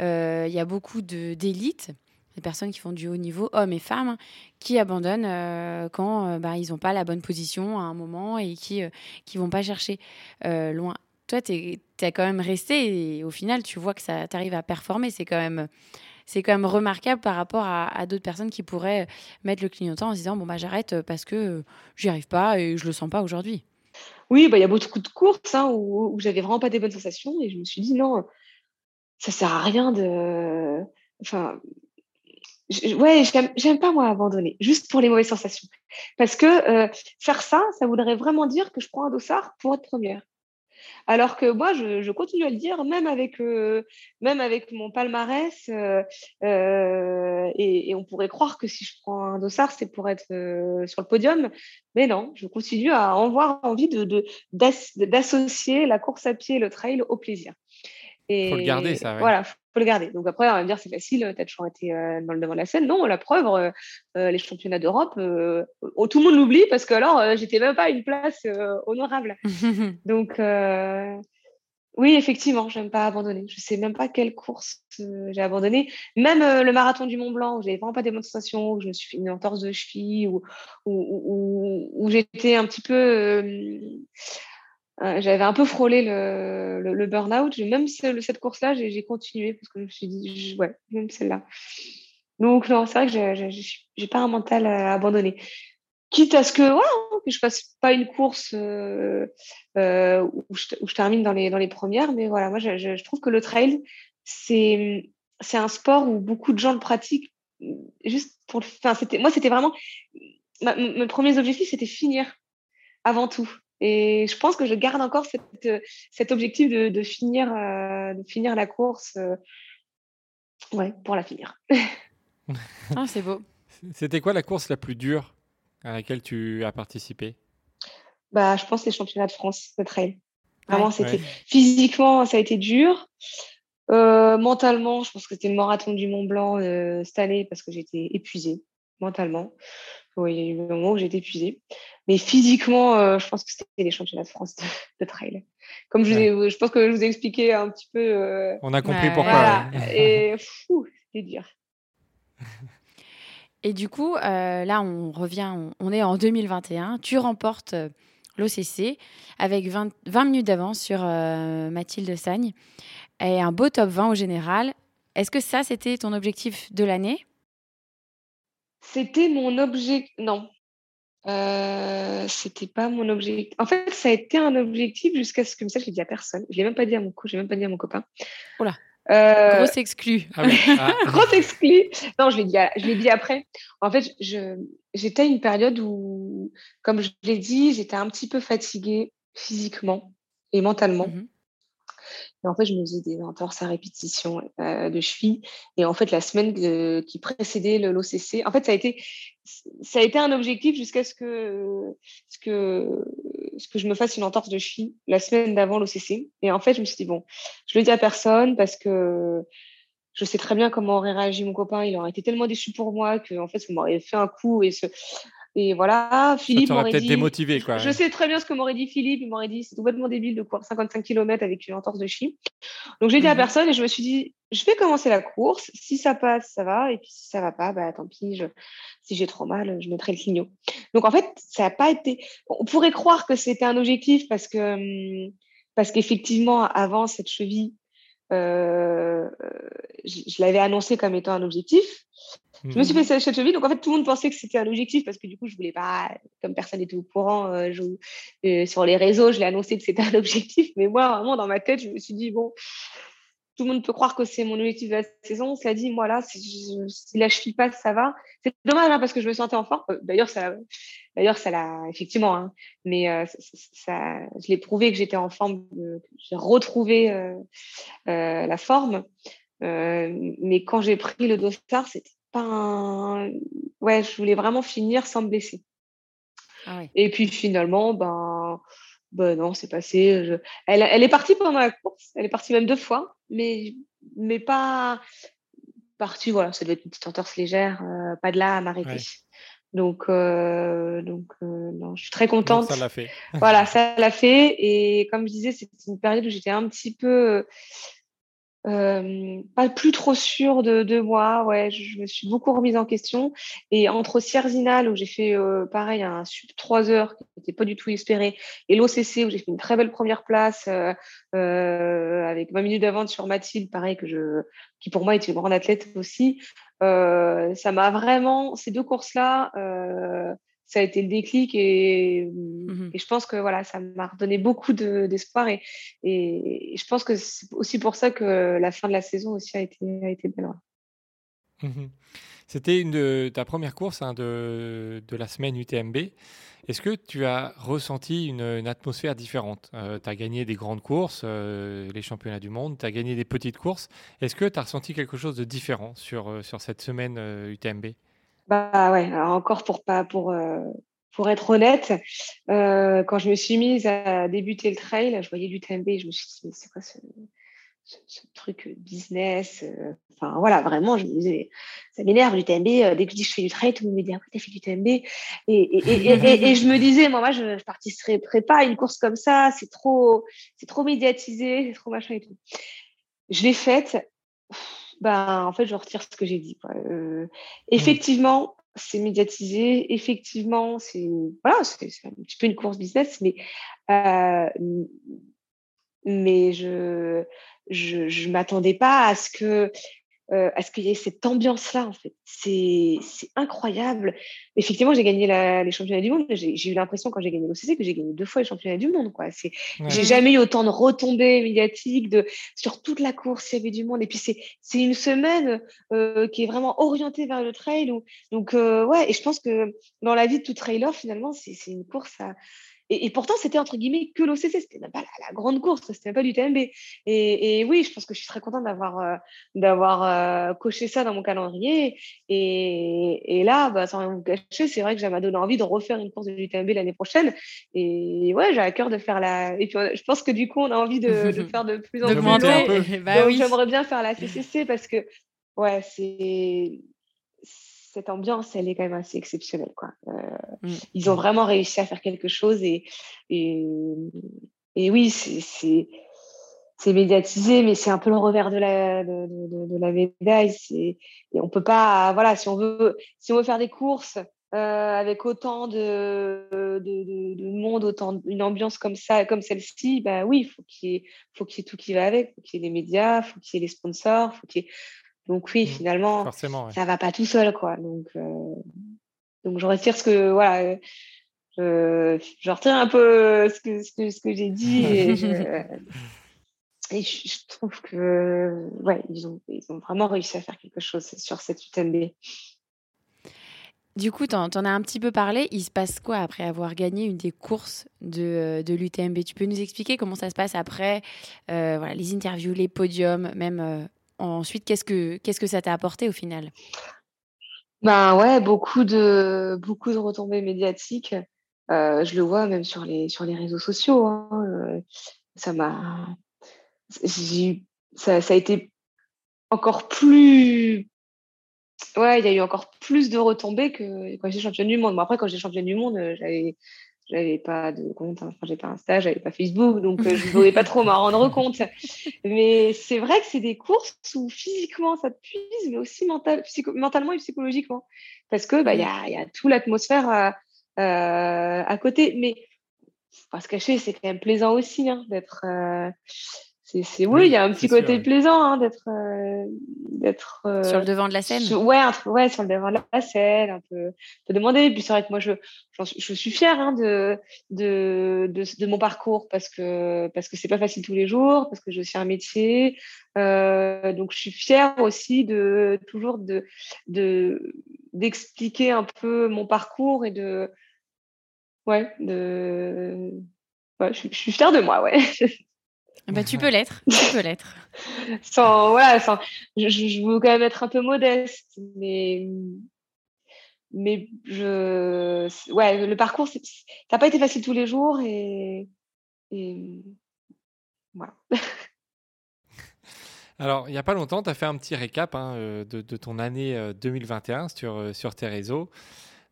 Speaker 2: euh, il y a beaucoup d'élites, des personnes qui font du haut niveau, hommes et femmes, qui abandonnent euh, quand euh, bah, ils n'ont pas la bonne position à un moment et qui qui vont pas chercher euh, loin. Toi, tu as quand même resté et au final, tu vois que ça t'arrive à performer. C'est quand même c'est quand même remarquable par rapport à, d'autres personnes qui pourraient mettre le clignotant en se disant bon bah j'arrête parce que euh, j'y arrive pas et je le sens pas aujourd'hui.
Speaker 4: Oui, bah, il y a beaucoup de courses hein, où, où j'avais vraiment pas des bonnes sensations et je me suis dit non, ça sert à rien de. Enfin, je- ouais, j'aime pas moi abandonner, juste pour les mauvaises sensations. Parce que euh, faire ça, ça voudrait vraiment dire que je prends un dossard pour être première. Alors que moi, je, continue à le dire, même avec, euh, mon palmarès, euh, euh, et, on pourrait croire que si je prends un dossard, c'est pour être sur le podium. Mais non, je continue à avoir envie d'associer la course à pied et le trail au plaisir. Et
Speaker 3: Faut le garder, ça, ouais.
Speaker 4: Voilà, faut le garder. Donc après, on va me dire c'est facile, tu as toujours été euh, dans le devant de la scène. Non, la preuve, euh, euh, les championnats d'Europe, euh, oh, tout le monde l'oublie parce que alors, euh, j'étais même pas à une place euh, honorable. Donc, euh, oui, effectivement, j'aime pas abandonner. Je sais même pas quelle course euh, j'ai abandonné. Même euh, le marathon du Mont Blanc, où j'avais vraiment pas des bonnes sensations, où je me suis fait une entorse de cheville, où, où, où, où j'étais un petit peu. Euh, j'avais un peu frôlé le, le, burn-out. Même cette course-là, j'ai continué parce que je me suis dit, ouais, même celle-là. Donc, non, c'est vrai que je n'ai pas un mental abandonné. Quitte à ce que, hein, je fasse pas une course euh, euh, où, je, termine dans les, dans les premières, mais voilà, moi, je, trouve que le trail, c'est un sport où beaucoup de gens le pratiquent juste pour. Enfin, moi, c'était vraiment. mes premiers objectifs, c'était finir avant tout. Et je pense que je garde encore cet objectif de, finir, euh, de finir la course ouais, pour la finir.
Speaker 2: ah, c'est beau.
Speaker 3: C'était quoi la course la plus dure à laquelle tu as participé?
Speaker 4: Bah, Je pense les championnats de France de trail. Vraiment, c'était physiquement, ça a été dur. Euh, mentalement, je pense que c'était le marathon du Mont Blanc euh, cette année parce que j'étais épuisée mentalement. Oui, il y a eu un moment où j'étais épuisée. Mais physiquement, euh, je pense que c'était les championnats de France de, trail. Comme je, je pense que je vous ai expliqué un petit peu.
Speaker 3: On a compris pourquoi.
Speaker 4: Et fou, c'était dur.
Speaker 2: Et du coup, euh, là, on revient, on, est en 2021. Tu remportes euh, l'OCC avec 20, minutes d'avance sur euh, Mathilde Sagne et un beau top 20 au général. Est-ce que ça, c'était ton objectif de l'année?
Speaker 4: C'était mon objectif. Non. c'était pas mon objectif. En fait, ça a été un objectif jusqu'à ce que ça, je l'ai dit à personne. Je l'ai même pas dit à mon co, j'ai même pas dit à mon copain.
Speaker 2: Oula. Euh... Grosse exclu.
Speaker 4: Ah ah. Grosse exclu. Non, je l'ai dit, je l'ai dit après. En fait, je, j'étais à une période où, comme je l'ai dit, j'étais un petit peu fatiguée physiquement et mentalement. Mmh et en fait, je me faisais des entorses à répétition euh, de cheville. Et en fait, la semaine qui précédait l'OCC, en fait, ça a été, ça a été un objectif jusqu'à ce que, ce que, ce que je me fasse une entorse de cheville la semaine d'avant l'OCC. Et en fait, je me suis dit bon, je le dis à personne parce que je sais très bien comment aurait réagi mon copain. Il aurait été tellement déçu pour moi que en fait, ça m'aurait fait un coup et ce, et voilà, Philippe m'aurait
Speaker 3: peut-être démotivé, quoi.
Speaker 4: Je sais très bien ce que m'aurait dit Philippe. Il m'aurait dit c'est complètement débile de courir 55 km avec une entorse de chie. Donc j'ai dit à mhm. personne et je me suis dit je vais commencer la course. Si ça passe, ça va. Et puis si ça va pas, bah tant pis. Si j'ai trop mal, je mettrai le clignot. Donc en fait, ça n'a pas été. On pourrait croire que c'était un objectif parce que hum, parce qu'effectivement avant cette cheville, euh, je l'avais annoncé comme étant un objectif. Je me suis mhm. fait cette cheville, donc en fait tout le monde pensait que c'était un objectif parce que du coup je voulais pas, comme personne n'était au courant, euh, euh, sur les réseaux, je l'ai annoncé que c'était un objectif, mais moi vraiment dans ma tête je me suis dit bon, tout le monde peut croire que c'est mon objectif de la saison. Cela dit, moi là, si, la cheville passe, ça va. C'est dommage hein, parce que je me sentais en forme. Euh, d'ailleurs, ça, d'ailleurs, ça l'a effectivement. Hein, mais ça, je l'ai prouvé que j'étais en forme. j'ai retrouvé la forme. mais quand j'ai pris le dossard, c'était Ouais, je voulais vraiment finir sans me blesser. Ah Et puis finalement, ben, ben non, c'est passé. Elle, elle, est partie pendant la course. Elle est partie même deux fois, mais, mais pas partie. Voilà, ça devait être une petite entorse légère, euh, pas de là à m'arrêter. Donc, euh, donc euh, non, je suis très contente.
Speaker 3: ça l'a fait.
Speaker 4: voilà, ça l'a fait. Et comme je disais, c'était une période où j'étais un petit peu euh, pas plus trop sûre de, de, moi. Ouais, je, me suis beaucoup remise en question. Et entre Sierzinal, où j'ai fait euh, pareil un sub 3 heures qui n'était pas du tout espéré, et l'OCC, où j'ai fait une très belle première place euh, euh avec 20 minutes d'avance sur Mathilde, pareil, que je, qui pour moi était une grande athlète aussi. ça m'a vraiment, ces deux courses-là, ça a été le déclic et, mmh et je pense que voilà, ça m'a redonné beaucoup d'espoir et, et, je pense que c'est aussi pour ça que la fin de la saison aussi a été, a été belle.
Speaker 3: Mmh C'était une de ta première course hein, de, de, la semaine UTMB. Est-ce que tu as ressenti une, atmosphère différente? Euh, Tu as gagné des grandes courses, euh, les championnats du monde, tu as gagné des petites courses. Est-ce que tu as ressenti quelque chose de différent sur, euh, sur cette semaine UTMB
Speaker 4: bah ouais, alors encore pour pas pour euh, pour être honnête, euh, quand je me suis mise à débuter le trail, je voyais l'UTMB et je me suis dit mais c'est quoi ce, truc business euh, Enfin voilà, vraiment, je me disais ça m'énerve l'UTMB. dès que je dis je fais du trail, tout le monde me dit ah t'as fait du TMB et et, et, et, je me disais moi moi je, je participerai pas à une course comme ça, c'est trop c'est trop médiatisé, c'est trop machin et tout. Je l'ai faite ben, en fait, je retire ce que j'ai dit. Euh, mmh. effectivement, c'est médiatisé. Effectivement, c'est voilà, c'est un petit peu une course business, mais mais je je, je m'attendais pas à ce que euh, à ce qu'il y ait cette ambiance-là, en fait. C'est incroyable. Effectivement, j'ai gagné les championnats du monde. J'ai eu l'impression, quand j'ai gagné l'OCC, que j'ai gagné deux fois les championnats du monde. Quoi. J'ai jamais eu autant de retombées médiatiques de, sur toute la course, il y avait du monde. Et puis, c'est une semaine euh, qui est vraiment orientée vers le trail. donc, euh, ouais, et je pense que dans la vie de tout trailer, finalement, c'est une course à et, pourtant, c'était entre guillemets que l'OCC, c'était même pas la, grande course, c'était même pas du TMB. Et, et, oui, je pense que je suis très contente d'avoir euh, d'avoir euh, coché ça dans mon calendrier. Et, et là, bah, sans rien vous cacher, c'est vrai que ça m'a donné envie de refaire une course de l'UTMB l'année prochaine. Et ouais, j'ai à cœur de faire la. Et puis, je pense que du coup, on a envie de, de faire de plus en plus. Bah, oui. J'aimerais bien faire la CCC parce que ouais, c'est cette ambiance, elle est quand même assez exceptionnelle. Quoi. Euh, mmh. Ils ont vraiment réussi à faire quelque chose et, et, et oui, c'est médiatisé, mais c'est un peu le revers de la, de, de, la médaille. Et on peut pas, voilà, si on veut, si on veut faire des courses euh, avec autant de, de, monde, autant une ambiance comme ça, comme celle-ci, bah oui, faut qu'il faut qu'il y ait tout qui va avec, faut qu'il y ait les médias, faut qu'il y ait les sponsors, faut qu'il y ait donc oui, mmh. finalement, ça va pas tout seul, quoi. Donc, euh, donc je retire ce que voilà, je, je retire un peu ce que ce que, ce que j'ai dit et, je, et je, trouve que ouais, ils ont ils ont vraiment réussi à faire quelque chose sur cette UTMB.
Speaker 2: Du coup, tu en, as un petit peu parlé. Il se passe quoi après avoir gagné une des courses de, de l'UTMB Tu peux nous expliquer comment ça se passe après euh, voilà, Les interviews, les podiums, même euh, ensuite, qu'est-ce que, qu'est-ce que ça t'a apporté au final?
Speaker 4: Ben ouais, beaucoup de, beaucoup de retombées médiatiques. Euh, je le vois même sur les, sur les réseaux sociaux. Hein, euh, ça m'a. Ça, a été encore plus. Ouais, il y a eu encore plus de retombées que quand j'étais championne du monde. Bon, après, quand j'étais championne du monde, euh, j'avais j'avais pas de compte, enfin, j'avais pas Insta, j'avais pas Facebook, donc euh, je ne pouvais pas trop m'en rendre compte. Mais c'est vrai que c'est des courses où physiquement ça te puise, mais aussi mental, mentalement et psychologiquement, parce que bah il y a, y a toute l'atmosphère à, euh, à côté. Mais faut pas se cacher, c'est quand même plaisant aussi hein, d'être euh, c'est oui, il y a un petit côté plaisant hein, d'être euh, d'être
Speaker 2: euh, sur le devant de la scène.
Speaker 4: ouais, ouais, sur le devant de la scène, un peu, te demander. Et puis c'est vrai que moi je je suis fière hein, de, de, de de mon parcours parce que parce que c'est pas facile tous les jours, parce que j'ai aussi un métier. Euh, donc je suis fière aussi de toujours de de d'expliquer un peu mon parcours et de ouais de ouais, je, je suis fière de moi, ouais.
Speaker 2: Bah, tu peux l'être, tu peux l'être.
Speaker 4: sans, voilà, sans, je, je, veux quand même être un peu modeste, mais, mais je, ouais, le parcours, ça n'a pas été facile tous les jours et, et voilà.
Speaker 3: Alors, il n'y a pas longtemps, tu as fait un petit récap hein, euh, de, de, ton année 2021 euh, sur, euh, sur tes réseaux.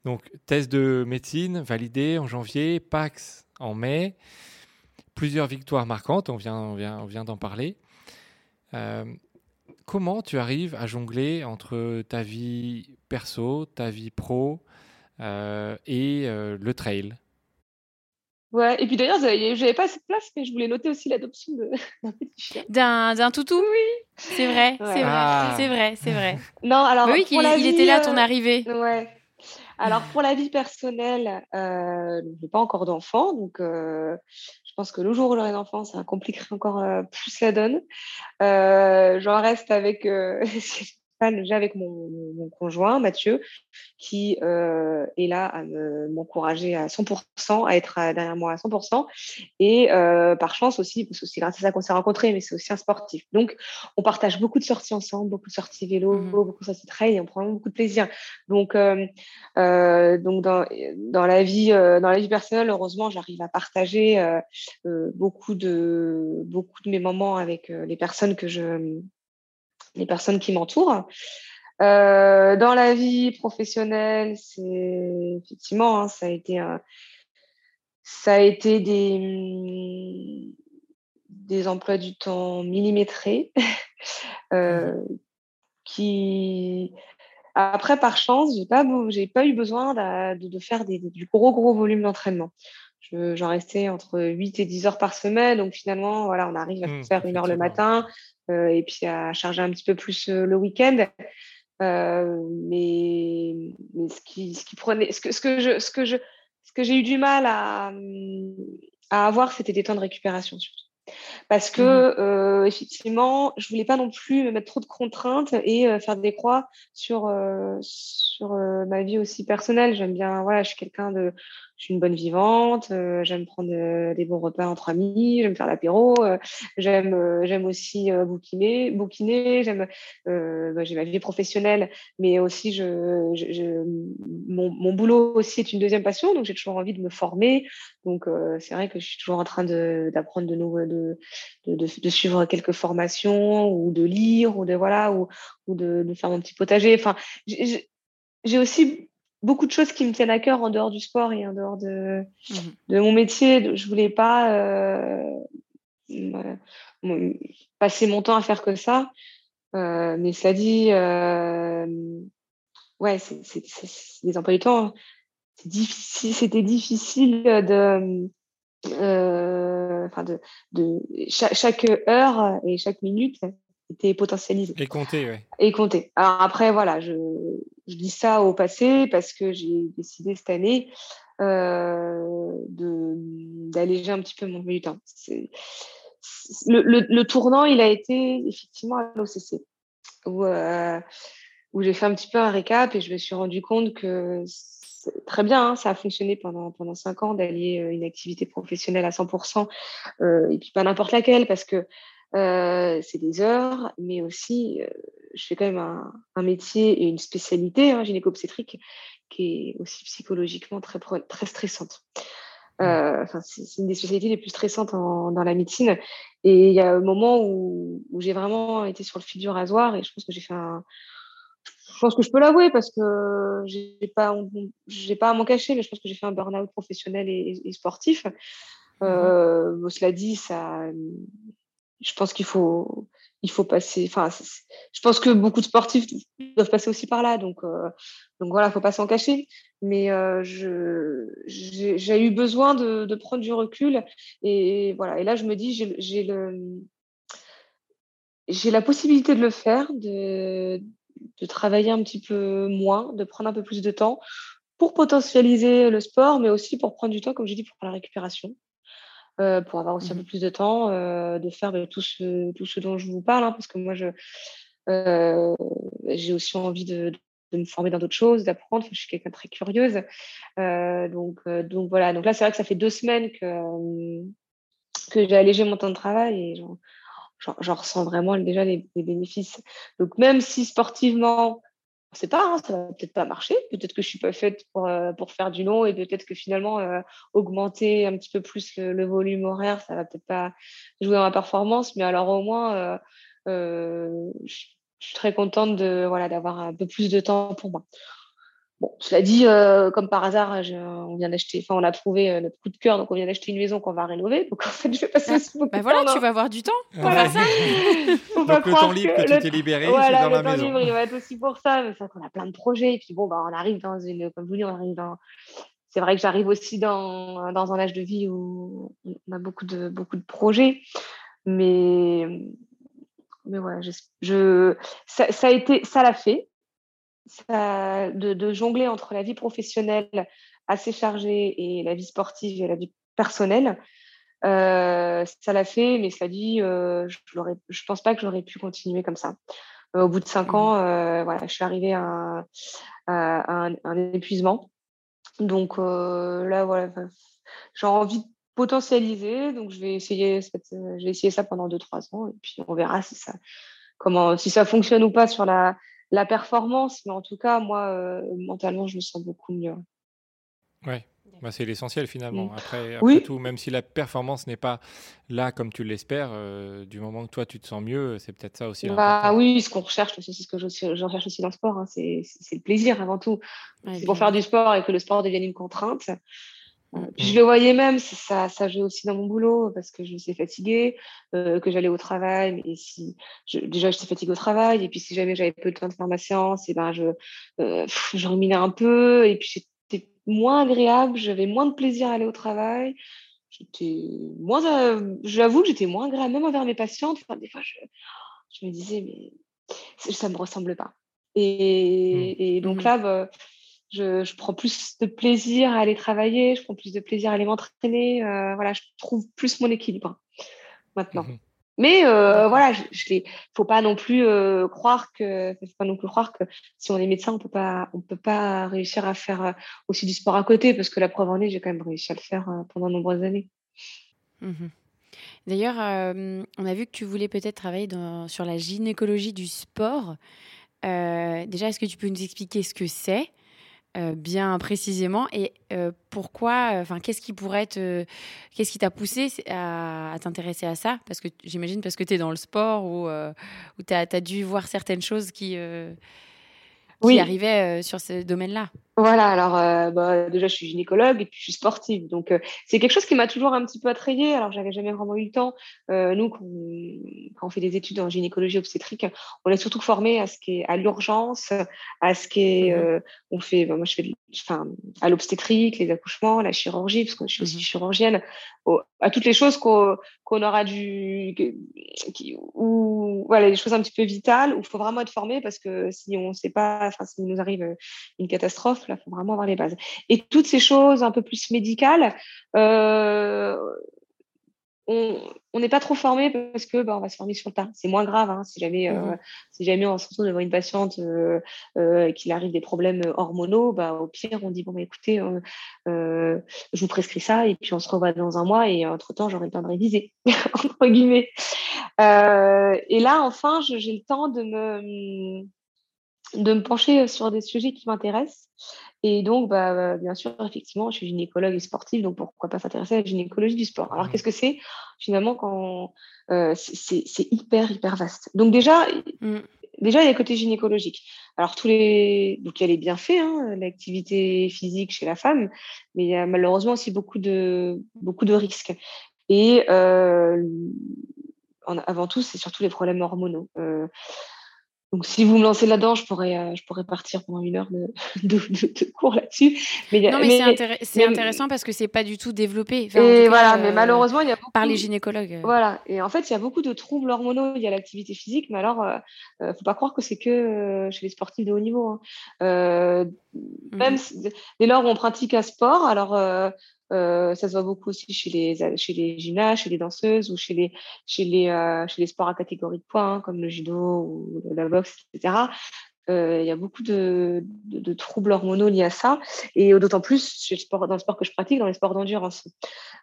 Speaker 3: Donc, thèse de médecine validée en janvier, PAX en mai plusieurs victoires marquantes, on vient, on vient, on vient d'en parler. Euh, comment tu arrives à jongler entre ta vie perso, ta vie pro euh, et euh, le trail?
Speaker 4: Ouais, et puis d'ailleurs, j'avais pas assez de place, mais je voulais noter aussi l'adoption d'un petit chien.
Speaker 2: D'un toutou?
Speaker 4: Oui.
Speaker 2: C'est vrai, c'est vrai, ah. c'est vrai, c'est vrai.
Speaker 4: Non, alors.
Speaker 2: oui, il, était là à ton arrivée.
Speaker 4: Ouais. Alors pour la vie personnelle, euh, je n'ai pas encore d'enfant, donc je pense que le jour où j'aurai un enfant, ça compliquerait encore euh, plus la donne. Euh, J'en reste avec euh, déjà avec mon, mon, conjoint Mathieu, qui euh, est là à m'encourager à 100%, à être derrière moi à 100%, et euh, par chance aussi, parce que c'est grâce à ça qu'on s'est rencontrés, mais c'est aussi un sportif. Donc, on partage beaucoup de sorties ensemble, beaucoup de sorties vélo, mmh beaucoup de sorties trail, et on prend beaucoup de plaisir. Donc, euh, donc dans, dans la vie, dans la vie personnelle, heureusement, j'arrive à partager beaucoup de beaucoup de mes moments avec les personnes que je les personnes qui m'entourent. Euh, dans la vie professionnelle, c'est effectivement, hein, ça a été ça a été des, des emplois du temps millimétrés euh, qui, Après, par chance, j'ai pas, j'ai pas eu besoin de, de faire des, du gros, gros volume d'entraînement. J'en restais entre 8 et 10 heures par semaine. Donc finalement, voilà, on arrive à mmh, faire une heure le matin euh, et puis à charger un petit peu plus euh, le week-end. Euh, mais, mais ce, qui, ce qui prenait, ce que, ce que je, ce que je, ce que j'ai eu du mal à, à avoir, c'était des temps de récupération surtout. Parce que, mmh effectivement, je voulais pas non plus me mettre trop de contraintes et faire des croix sur, sur ma vie aussi personnelle. J'aime bien, voilà, je suis quelqu'un de, une bonne vivante, euh, j'aime prendre euh, des bons repas entre amis, j'aime faire l'apéro, euh, j'aime j'aime aussi bouquiner, bouquiner, j'aime bah, j'ai ma vie professionnelle, mais aussi je, mon, mon, boulot aussi est une deuxième passion, donc j'ai toujours envie de me former. Donc c'est vrai que je suis toujours en train d'apprendre de, nouveau, de, de, de, suivre quelques formations ou de lire ou de voilà ou, ou de, de faire mon petit potager. Enfin, j'ai aussi beaucoup de choses qui me tiennent à cœur en dehors du sport et en dehors de, mmh de mon métier. Je voulais pas euh, passer mon temps à faire que ça. Euh, mais ça dit, euh, ouais, c'est des emplois du temps. Difficile, c'était difficile de, de, de chaque heure et chaque minute était potentialisé.
Speaker 3: Et compté, oui.
Speaker 4: Et compté. Alors après, voilà, je, je dis ça au passé parce que j'ai décidé cette année euh, d'alléger un petit peu mon milieu temps. Le, le, le, tournant, il a été effectivement à l'OCC, où, euh, où j'ai fait un petit peu un récap et je me suis rendu compte que très bien, hein, ça a fonctionné pendant, pendant cinq ans d'allier euh, une activité professionnelle à 100% euh, et puis pas n'importe laquelle parce que euh, c'est des heures, mais aussi, euh, je fais quand même un, un, métier et une spécialité hein, gynéco-obstétrique qui est aussi psychologiquement très, très stressante. Mmh. Euh, c'est une des spécialités les plus stressantes en, dans la médecine. Et il y a un moment où, où j'ai vraiment été sur le fil du rasoir et je pense que j'ai fait un. Je pense que je peux l'avouer parce que j'ai pas, j'ai pas à m'en cacher, mais je pense que j'ai fait un burn-out professionnel et, et sportif. Mmh. Euh, cela dit, ça, je pense qu'il faut, il faut passer. Enfin, je pense que beaucoup de sportifs doivent passer aussi par là. Donc, euh, donc voilà, faut pas s'en cacher. Mais euh, j'ai eu besoin de, de, prendre du recul. Et, voilà. Et là, je me dis, j'ai le, j'ai la possibilité de le faire, de, de travailler un petit peu moins, de prendre un peu plus de temps pour potentialiser le sport, mais aussi pour prendre du temps, comme j'ai dit, pour la récupération. Euh, pour avoir aussi un mmh peu plus de temps, euh, de faire bah, tout, ce, tout ce dont je vous parle, hein, parce que moi, je, euh, j'ai aussi envie de, de, me former dans d'autres choses, d'apprendre. je suis quelqu'un de très curieuse. donc, donc voilà. Donc là, c'est vrai que ça fait deux semaines que, que j'ai allégé mon temps de travail et j'en ressens vraiment déjà les, les, bénéfices. Donc même si sportivement, on sait pas, hein, ça va peut-être pas marcher. Peut-être que je suis pas faite pour, euh, pour faire du long et peut-être que finalement euh, augmenter un petit peu plus le, volume horaire, ça va peut-être pas jouer dans ma performance. Mais alors au moins, euh, je suis très contente voilà d'avoir un peu plus de temps pour moi. Bon, cela dit, euh, comme par hasard, on vient d'acheter, enfin, on a trouvé euh, notre coup de cœur, donc on vient d'acheter une maison qu'on va rénover. Donc en fait, je vais passer ah,
Speaker 2: aussi beaucoup bah voilà, tu vas avoir du temps.
Speaker 3: Voilà ça. donc le temps libre que, tu t'es libéré,
Speaker 4: voilà,
Speaker 3: c'est dans
Speaker 4: le
Speaker 3: la
Speaker 4: temps
Speaker 3: maison.
Speaker 4: Libre, il va être aussi pour ça. Mais c'est qu'on a plein de projets. Et puis bon, bah, on arrive dans une, comme vous dites, on arrive dans. C'est vrai que j'arrive aussi dans, dans un âge de vie où on a beaucoup de, beaucoup de projets. Mais, mais voilà, je, je ça, ça, a été, ça l'a fait ça, de, de, jongler entre la vie professionnelle assez chargée et la vie sportive et la vie personnelle. Euh, ça l'a fait, mais ça dit, euh, je ne pense pas que j'aurais pu continuer comme ça. Euh, au bout de cinq mmh. ans, voilà, je suis arrivée à, à, un, un, épuisement. Donc là, voilà, j'ai envie de potentialiser. Donc je vais essayer, cette, je vais essayer ça pendant deux trois ans et puis on verra si ça, comment, si ça fonctionne ou pas sur la la performance, mais en tout cas, moi, euh, mentalement, je me sens beaucoup mieux.
Speaker 3: Oui, bah, c'est l'essentiel finalement. Mm. Après, tout, même si la performance n'est pas là comme tu l'espères, euh, du moment que toi tu te sens mieux, c'est peut-être ça aussi.
Speaker 4: Bah, oui, ce qu'on recherche, c'est ce que je, recherche aussi dans le sport, hein, c'est le plaisir avant tout. c'est pour faire du sport et que le sport devienne une contrainte. Mm, je mm. le voyais même, ça, ça jouait aussi dans mon boulot parce que je suis fatiguée, euh, que j'allais au travail. Mais si je, déjà j'étais fatiguée au travail, et puis si jamais j'avais peu de temps de faire ma séance, et ben je, euh, je ruminais un peu, et puis j'étais moins agréable, j'avais moins de plaisir à aller au travail. J'étais moins, j'avoue que j'étais moins agréable même envers mes patientes. Enfin, des fois, je, je me disais mais ça me ressemble pas. Et, et donc là, bah, je, prends plus de plaisir à aller travailler, je prends plus de plaisir à aller m'entraîner. Euh, voilà, je trouve plus mon équilibre maintenant. Mmh Mais euh, voilà, je, ne faut pas non plus euh, croire que, faut pas non plus croire que si on est médecin, on peut pas, on peut pas réussir à faire aussi du sport à côté, parce que la preuve en est, j'ai quand même réussi à le faire pendant de nombreuses années.
Speaker 2: Mmh D'ailleurs, on a vu que tu voulais peut-être travailler sur la gynécologie du sport. déjà, est-ce que tu peux nous expliquer ce que c'est? Euh, bien précisément. Et euh, pourquoi, enfin, qu'est-ce qui pourrait te, qu'est-ce qui t'a poussé à, t'intéresser à ça? Parce que j'imagine parce que tu es dans le sport ou, euh, tu as, dû voir certaines choses qui, qui arrivaient sur ce domaine-là.
Speaker 4: Voilà, alors euh, bah, déjà je suis gynécologue et puis je suis sportive, donc euh, c'est quelque chose qui m'a toujours un petit peu attrayée. Alors j'avais jamais vraiment eu le temps. Euh, nous, quand on, fait des études en gynécologie obstétrique, on est surtout formé à ce qui est à l'urgence, à ce qui est, mmh on fait, bah, moi je fais, enfin à l'obstétrique, les accouchements, la chirurgie, parce que je suis aussi mmh chirurgienne, à toutes les choses qu'on aura dû, qui, ou voilà, des choses un petit peu vitales où il faut vraiment être formé parce que si on ne sait pas, enfin s'il nous arrive une catastrophe il faut vraiment avoir les bases. Et toutes ces choses un peu plus médicales, euh, on n'est pas trop formé parce que bah, on va se former sur le tas. C'est moins grave hein, si jamais euh, mmh si jamais on se retrouve devant une patiente euh, euh, qu'il arrive des problèmes hormonaux, bah, au pire on dit bon bah, écoutez, je vous prescris ça et puis on se revoit dans un mois et entre temps j'aurai le temps de réviser entre guillemets. et là enfin j'ai le temps de me de me pencher sur des sujets qui m'intéressent. Et donc, bah, bah, bien sûr, effectivement, je suis gynécologue et sportive, donc pourquoi pas s'intéresser à la gynécologie du sport. Alors, mmh. qu'est-ce que c'est Finalement, quand c'est hyper, hyper vaste? Donc déjà, mmh. déjà, il y a le côté gynécologique. Alors, tous les... donc, il y a les bienfaits, hein, l'activité physique chez la femme, mais il y a malheureusement aussi beaucoup de, beaucoup de risques. Et avant tout, c'est surtout les problèmes hormonaux. Donc, si vous me lancez là-dedans, je pourrais, euh, je pourrais partir pendant une heure de, de, cours là-dessus.
Speaker 2: Mais, non, mais, c'est intéressant parce que c'est pas du tout développé.
Speaker 4: et voilà, mais euh, malheureusement, il y a beaucoup,
Speaker 2: par les gynécologues.
Speaker 4: Voilà, et en fait, il y a beaucoup de troubles hormonaux. Il y a l'activité physique, mais alors, ne euh, faut pas croire que c'est que chez les sportifs de haut niveau. Hein. Même mmh. dès lors où on pratique un sport, alors euh, ça se voit beaucoup aussi chez les, chez gymnastes, chez les danseuses ou chez les, chez les, euh, chez les sports à catégorie de poids, hein, comme le judo ou la boxe, etc. Euh, il y a beaucoup de, de, troubles hormonaux liés à ça, et d'autant plus le sport, dans le sport que je pratique, dans les sports d'endurance.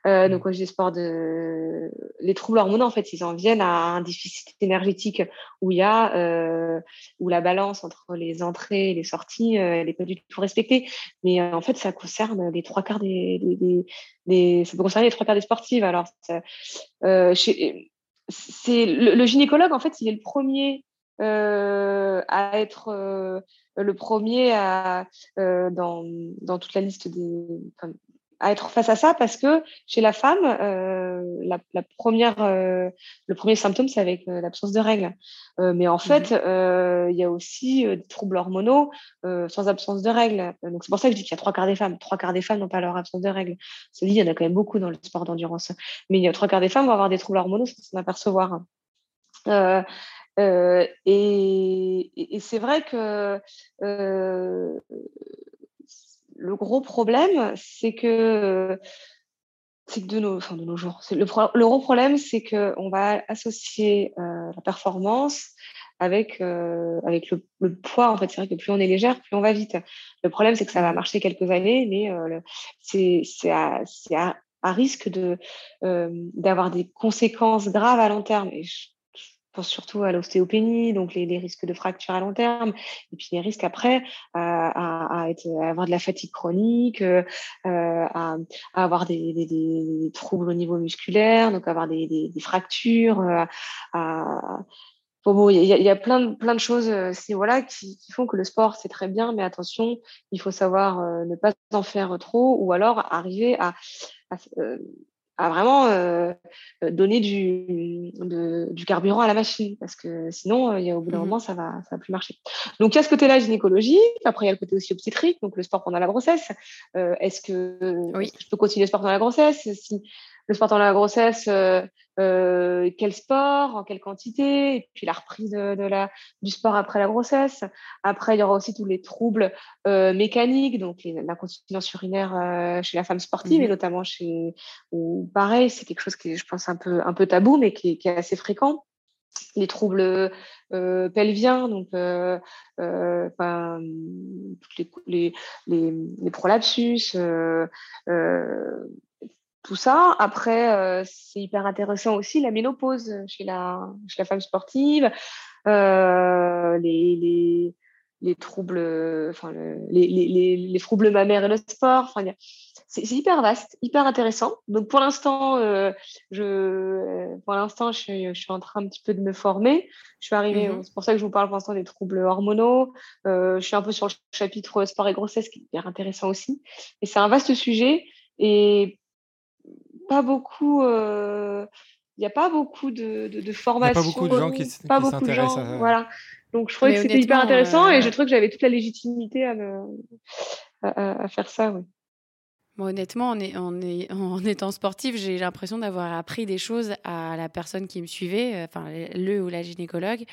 Speaker 4: Euh, donc, quand je dis sport de... Les troubles hormonaux, en fait, ils en viennent à un déficit énergétique où il y a euh, où la balance entre les entrées et les sorties, elle n'est pas du tout respectée. Mais en fait, ça concerne les trois quarts des, des, des, ça peut concerner les trois quarts des sportives. Alors, chez, c'est le, le, gynécologue, en fait, il est le premier à être euh, le premier à, euh, dans, dans, toute la liste des, à être face à ça parce que chez la femme, la, la, première, le premier symptôme, c'est avec l'absence de règles. mais en fait, mmh il y a aussi des troubles hormonaux sans absence de règles. Donc c'est pour ça que je dis qu'il y a trois quarts des femmes. Trois quarts des femmes n'ont pas leur absence de règles. C'est dit, il y en a quand même beaucoup dans le sport d'endurance. Mais il y a trois quarts des femmes vont avoir des troubles hormonaux sans s'en apercevoir. Euh, euh, et, c'est vrai que euh, le gros problème, c'est que c'est de nos, jours, le, gros problème, c'est qu'on va associer euh, la performance avec, avec le, poids. En fait, c'est vrai que plus on est légère, plus on va vite. Le problème, c'est que ça va marcher quelques années, mais c'est à, risque d'avoir des conséquences graves à long terme. Pense surtout à l'ostéopénie, donc les, risques de fractures à long terme, et puis les risques après à, être, avoir de la fatigue chronique, euh, à, avoir des, troubles au niveau musculaire, donc avoir des, fractures, euh, il y, a plein de, choses voilà, qui, font que le sport, c'est très bien, mais attention, il faut savoir ne pas en faire trop ou alors arriver à, à vraiment euh, donner du, du carburant à la machine parce que sinon, il y a, au bout d'un mmh moment, ça va, ça va plus marcher. Donc, il y a ce côté-là gynécologie. Après, il y a le côté aussi obstétrique, donc le sport pendant la grossesse. est-ce que, je peux continuer le sport pendant la grossesse? Si, le sport pendant la grossesse, euh, euh, quel sport, en quelle quantité, et puis la reprise de, la, du sport après la grossesse. Après, il y aura aussi tous les troubles euh, mécaniques, donc l'incontinence urinaire chez la femme sportive, et mmh notamment chez, ou pareil, c'est quelque chose qui est, je pense, un peu, un peu tabou, mais qui, qui est assez fréquent les troubles pelviens, donc euh, les, les, les, les, prolapsus, tout ça. Après, euh, c'est hyper intéressant aussi la ménopause chez la, chez la femme sportive, euh, les, les, les, troubles, enfin, les, les, les, troubles mammaires et le sport. Enfin, c'est hyper vaste, hyper intéressant. Donc pour l'instant, euh, je, pour l'instant, je, je, suis en train un petit peu de me former. Je suis arrivée, mmh c'est pour ça que je vous parle pour l'instant des troubles hormonaux. je suis un peu sur le chapitre sport et grossesse, qui est hyper intéressant aussi. Et c'est un vaste sujet. Et pas beaucoup. Euh, il n'y a pas beaucoup de, de, formations.
Speaker 3: Il n'y a pas beaucoup de gens qui, s'intéressent à ça.
Speaker 4: Voilà. Donc, je trouvais que c'était hyper intéressant et je trouvais que j'avais toute la légitimité à, me, à, faire ça. Oui.
Speaker 2: honnêtement, en, est, est, en étant sportif, j'ai l'impression d'avoir appris des choses à la personne qui me suivait, euh, enfin le ou la gynécologue.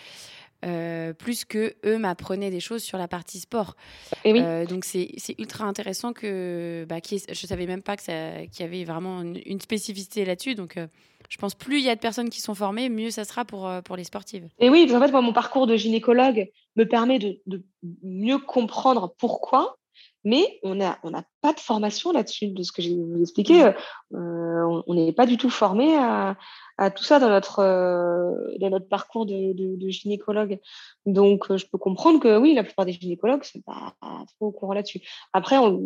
Speaker 2: Euh, plus que eux m'apprenaient des choses sur la partie sport.
Speaker 4: Et oui. Euh,
Speaker 2: donc c'est ultra intéressant que bah, qui je savais même pas qu'il y avait vraiment une, spécificité là-dessus. Donc euh, je pense plus il y a de personnes qui sont formées, mieux ça sera pour pour les sportives.
Speaker 4: Et oui, en fait moi, mon parcours de gynécologue me permet de, de mieux comprendre pourquoi mais on on pas de formation là-dessus, de ce que j'ai vous expliqué. Mmh. on n'est pas du tout formé à, à tout ça dans notre, euh, dans notre parcours de, de, gynécologue. Donc, euh, je peux comprendre que oui, la plupart des gynécologues ne sont pas trop au courant là-dessus. Après, on,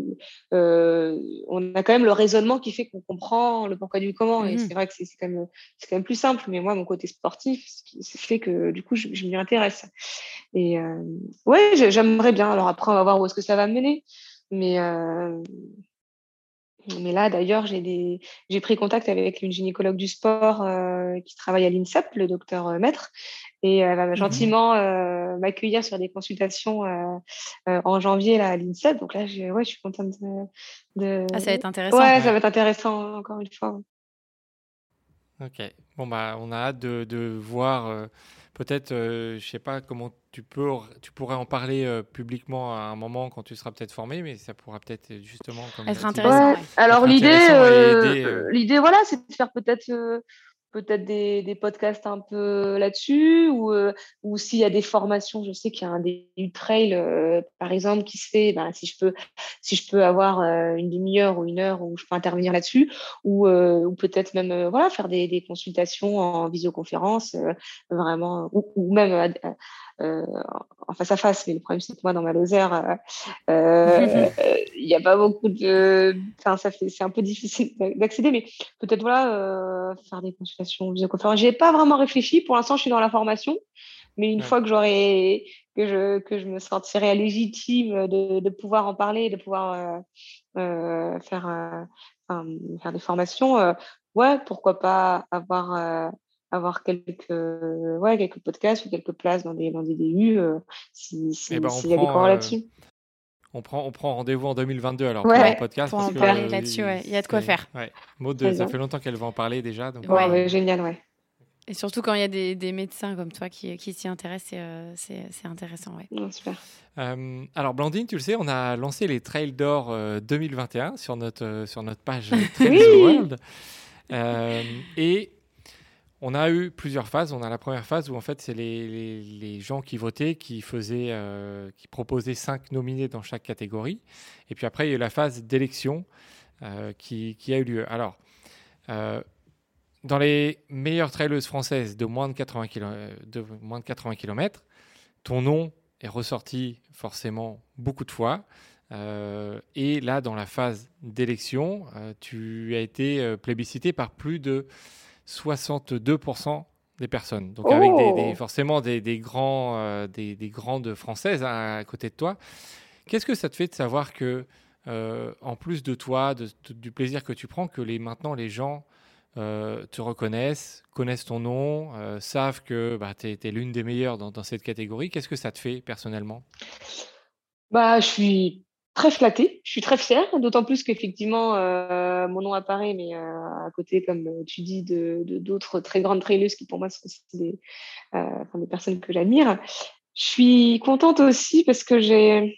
Speaker 4: euh, on a quand même le raisonnement qui fait qu'on comprend le pourquoi du comment. Et mmh c'est vrai que c'est quand, même, quand même plus simple. Mais moi, mon côté sportif, c'est fait que du coup, je, je m'y intéresse. Et euh, ouais, j'aimerais bien. Alors après, on va voir où est-ce que ça va me mener. Mais mais là, d'ailleurs, j'ai pris contact avec une gynécologue du sport euh, qui travaille à l'INSEP, le docteur Maître, et elle va mmh gentiment euh, m'accueillir sur des consultations en janvier là, à l'INSEP. Donc là, ouais, je suis contente de,
Speaker 2: Ah, ça va être intéressant.
Speaker 4: Ouais, ça va être intéressant, encore une fois.
Speaker 3: Ok. Bon, bah, on a hâte de, de voir peut-être, je sais pas comment tu, peux, tu pourrais en parler euh, publiquement à un moment quand tu seras peut-être formé, mais ça pourra peut-être justement
Speaker 2: être intéressant.
Speaker 4: Alors l'idée, euh, euh. l'idée, voilà, c'est de faire peut-être peut-être des, des, podcasts un peu là-dessus ou, ou s'il y a des formations, je sais qu'il y a un des trail par exemple qui se fait, ben, si je peux si je peux avoir une demi-heure ou une heure où je peux intervenir là-dessus ou, ou peut-être même voilà faire des, des, consultations en visioconférence vraiment ou même euh, en face à face. Mais le problème, c'est que moi, dans ma Lozère, euh, euh, il n'y a pas beaucoup de. Enfin, ça fait, c'est un peu difficile d'accéder, mais peut-être voilà, faire des consultations visioconférences. J'ai pas vraiment réfléchi. Pour l'instant, je suis dans la formation, mais une fois que j'aurai que je que je me sentirai légitime de, de pouvoir en parler, de pouvoir faire faire des formations, ouais, pourquoi pas avoir avoir quelques, ouais, quelques podcasts ou quelques places dans des, dans des DU euh, s'il si, eh ben, y a des cours là-dessus. Euh,
Speaker 3: on prend, on prend rendez-vous en 2022 alors
Speaker 2: pour
Speaker 3: un podcast.
Speaker 2: Pour en parler là-dessus, il y a de quoi faire.
Speaker 3: Ouais. Maud, ça fait longtemps qu'elle va en parler déjà. Donc...
Speaker 4: Ouais, génial, ouais.
Speaker 2: Et surtout quand il y a des, des médecins comme toi qui, qui s'y intéressent, c'est euh, intéressant. Ouais.
Speaker 4: super.
Speaker 3: alors, Blandine, tu le sais, on a lancé les Trails d'Or 2021 sur notre, sur notre page Trails World. et on a eu plusieurs phases. On a la première phase où en fait c'est les, gens qui votaient, qui faisaient, euh, qui proposaient cinq nominés dans chaque catégorie. Et puis après il y a eu la phase d'élection euh, qui, a eu lieu. Alors euh, dans les meilleures traileuses françaises de moins de 80 km, de moins de 80 km, ton nom est ressorti forcément beaucoup de fois. et là, dans la phase d'élection, tu as été plébiscité par plus de 62% des personnes. Donc avec des,
Speaker 4: Oh!
Speaker 3: forcément des, des grands, euh, des, des grandes françaises hein, à côté de toi. Qu'est-ce que ça te fait de savoir que, euh, en plus de toi, de- de- du plaisir que tu prends, que les, maintenant les gens euh, te reconnaissent, connaissent ton nom, euh, savent que bah, tu es, l'une des meilleures dans, dans cette catégorie? Qu'est-ce que ça te fait personnellement?
Speaker 4: Bah, je suis très flattée, je suis très fière, d'autant plus qu'effectivement, euh, mon nom apparaît, mais euh, à côté, comme tu dis, de d'autres très grandes traileuses qui pour moi sont des, euh, des personnes que j'admire. Je suis contente aussi parce que j'ai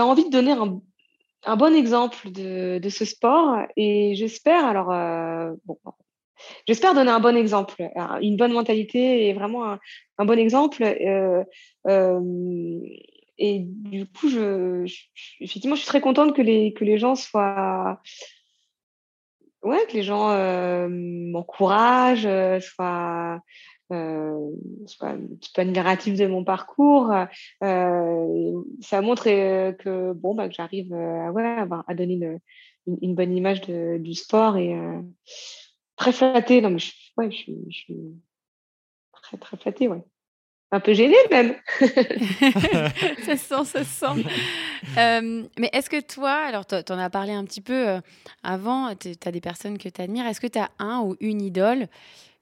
Speaker 4: envie de donner un, un bon exemple de, de ce sport et j'espère, alors, euh, bon, J'espère donner un bon exemple, un- une bonne mentalité et vraiment un, un bon exemple. euh, euh, et du coup, je, je- effectivement, je suis très contente que les, que les gens soient, ouais, que les gens euh, m'encouragent, euh, soient, euh, soient un petit peu admiratifs de mon parcours. Euh, ça montre euh, que bon, bah, que j'arrive euh, à, ouais, à donner une, une, bonne image de- du sport et très flattée. Non, mais je, ouais, je, je suis très, très flattée, ouais. Un peu gênée même.
Speaker 2: ça se sent, ça se sent. Euh, mais est-ce que toi, alors tu en as parlé un petit peu euh, avant, tu as des personnes que tu admires, est-ce que tu as un ou une idole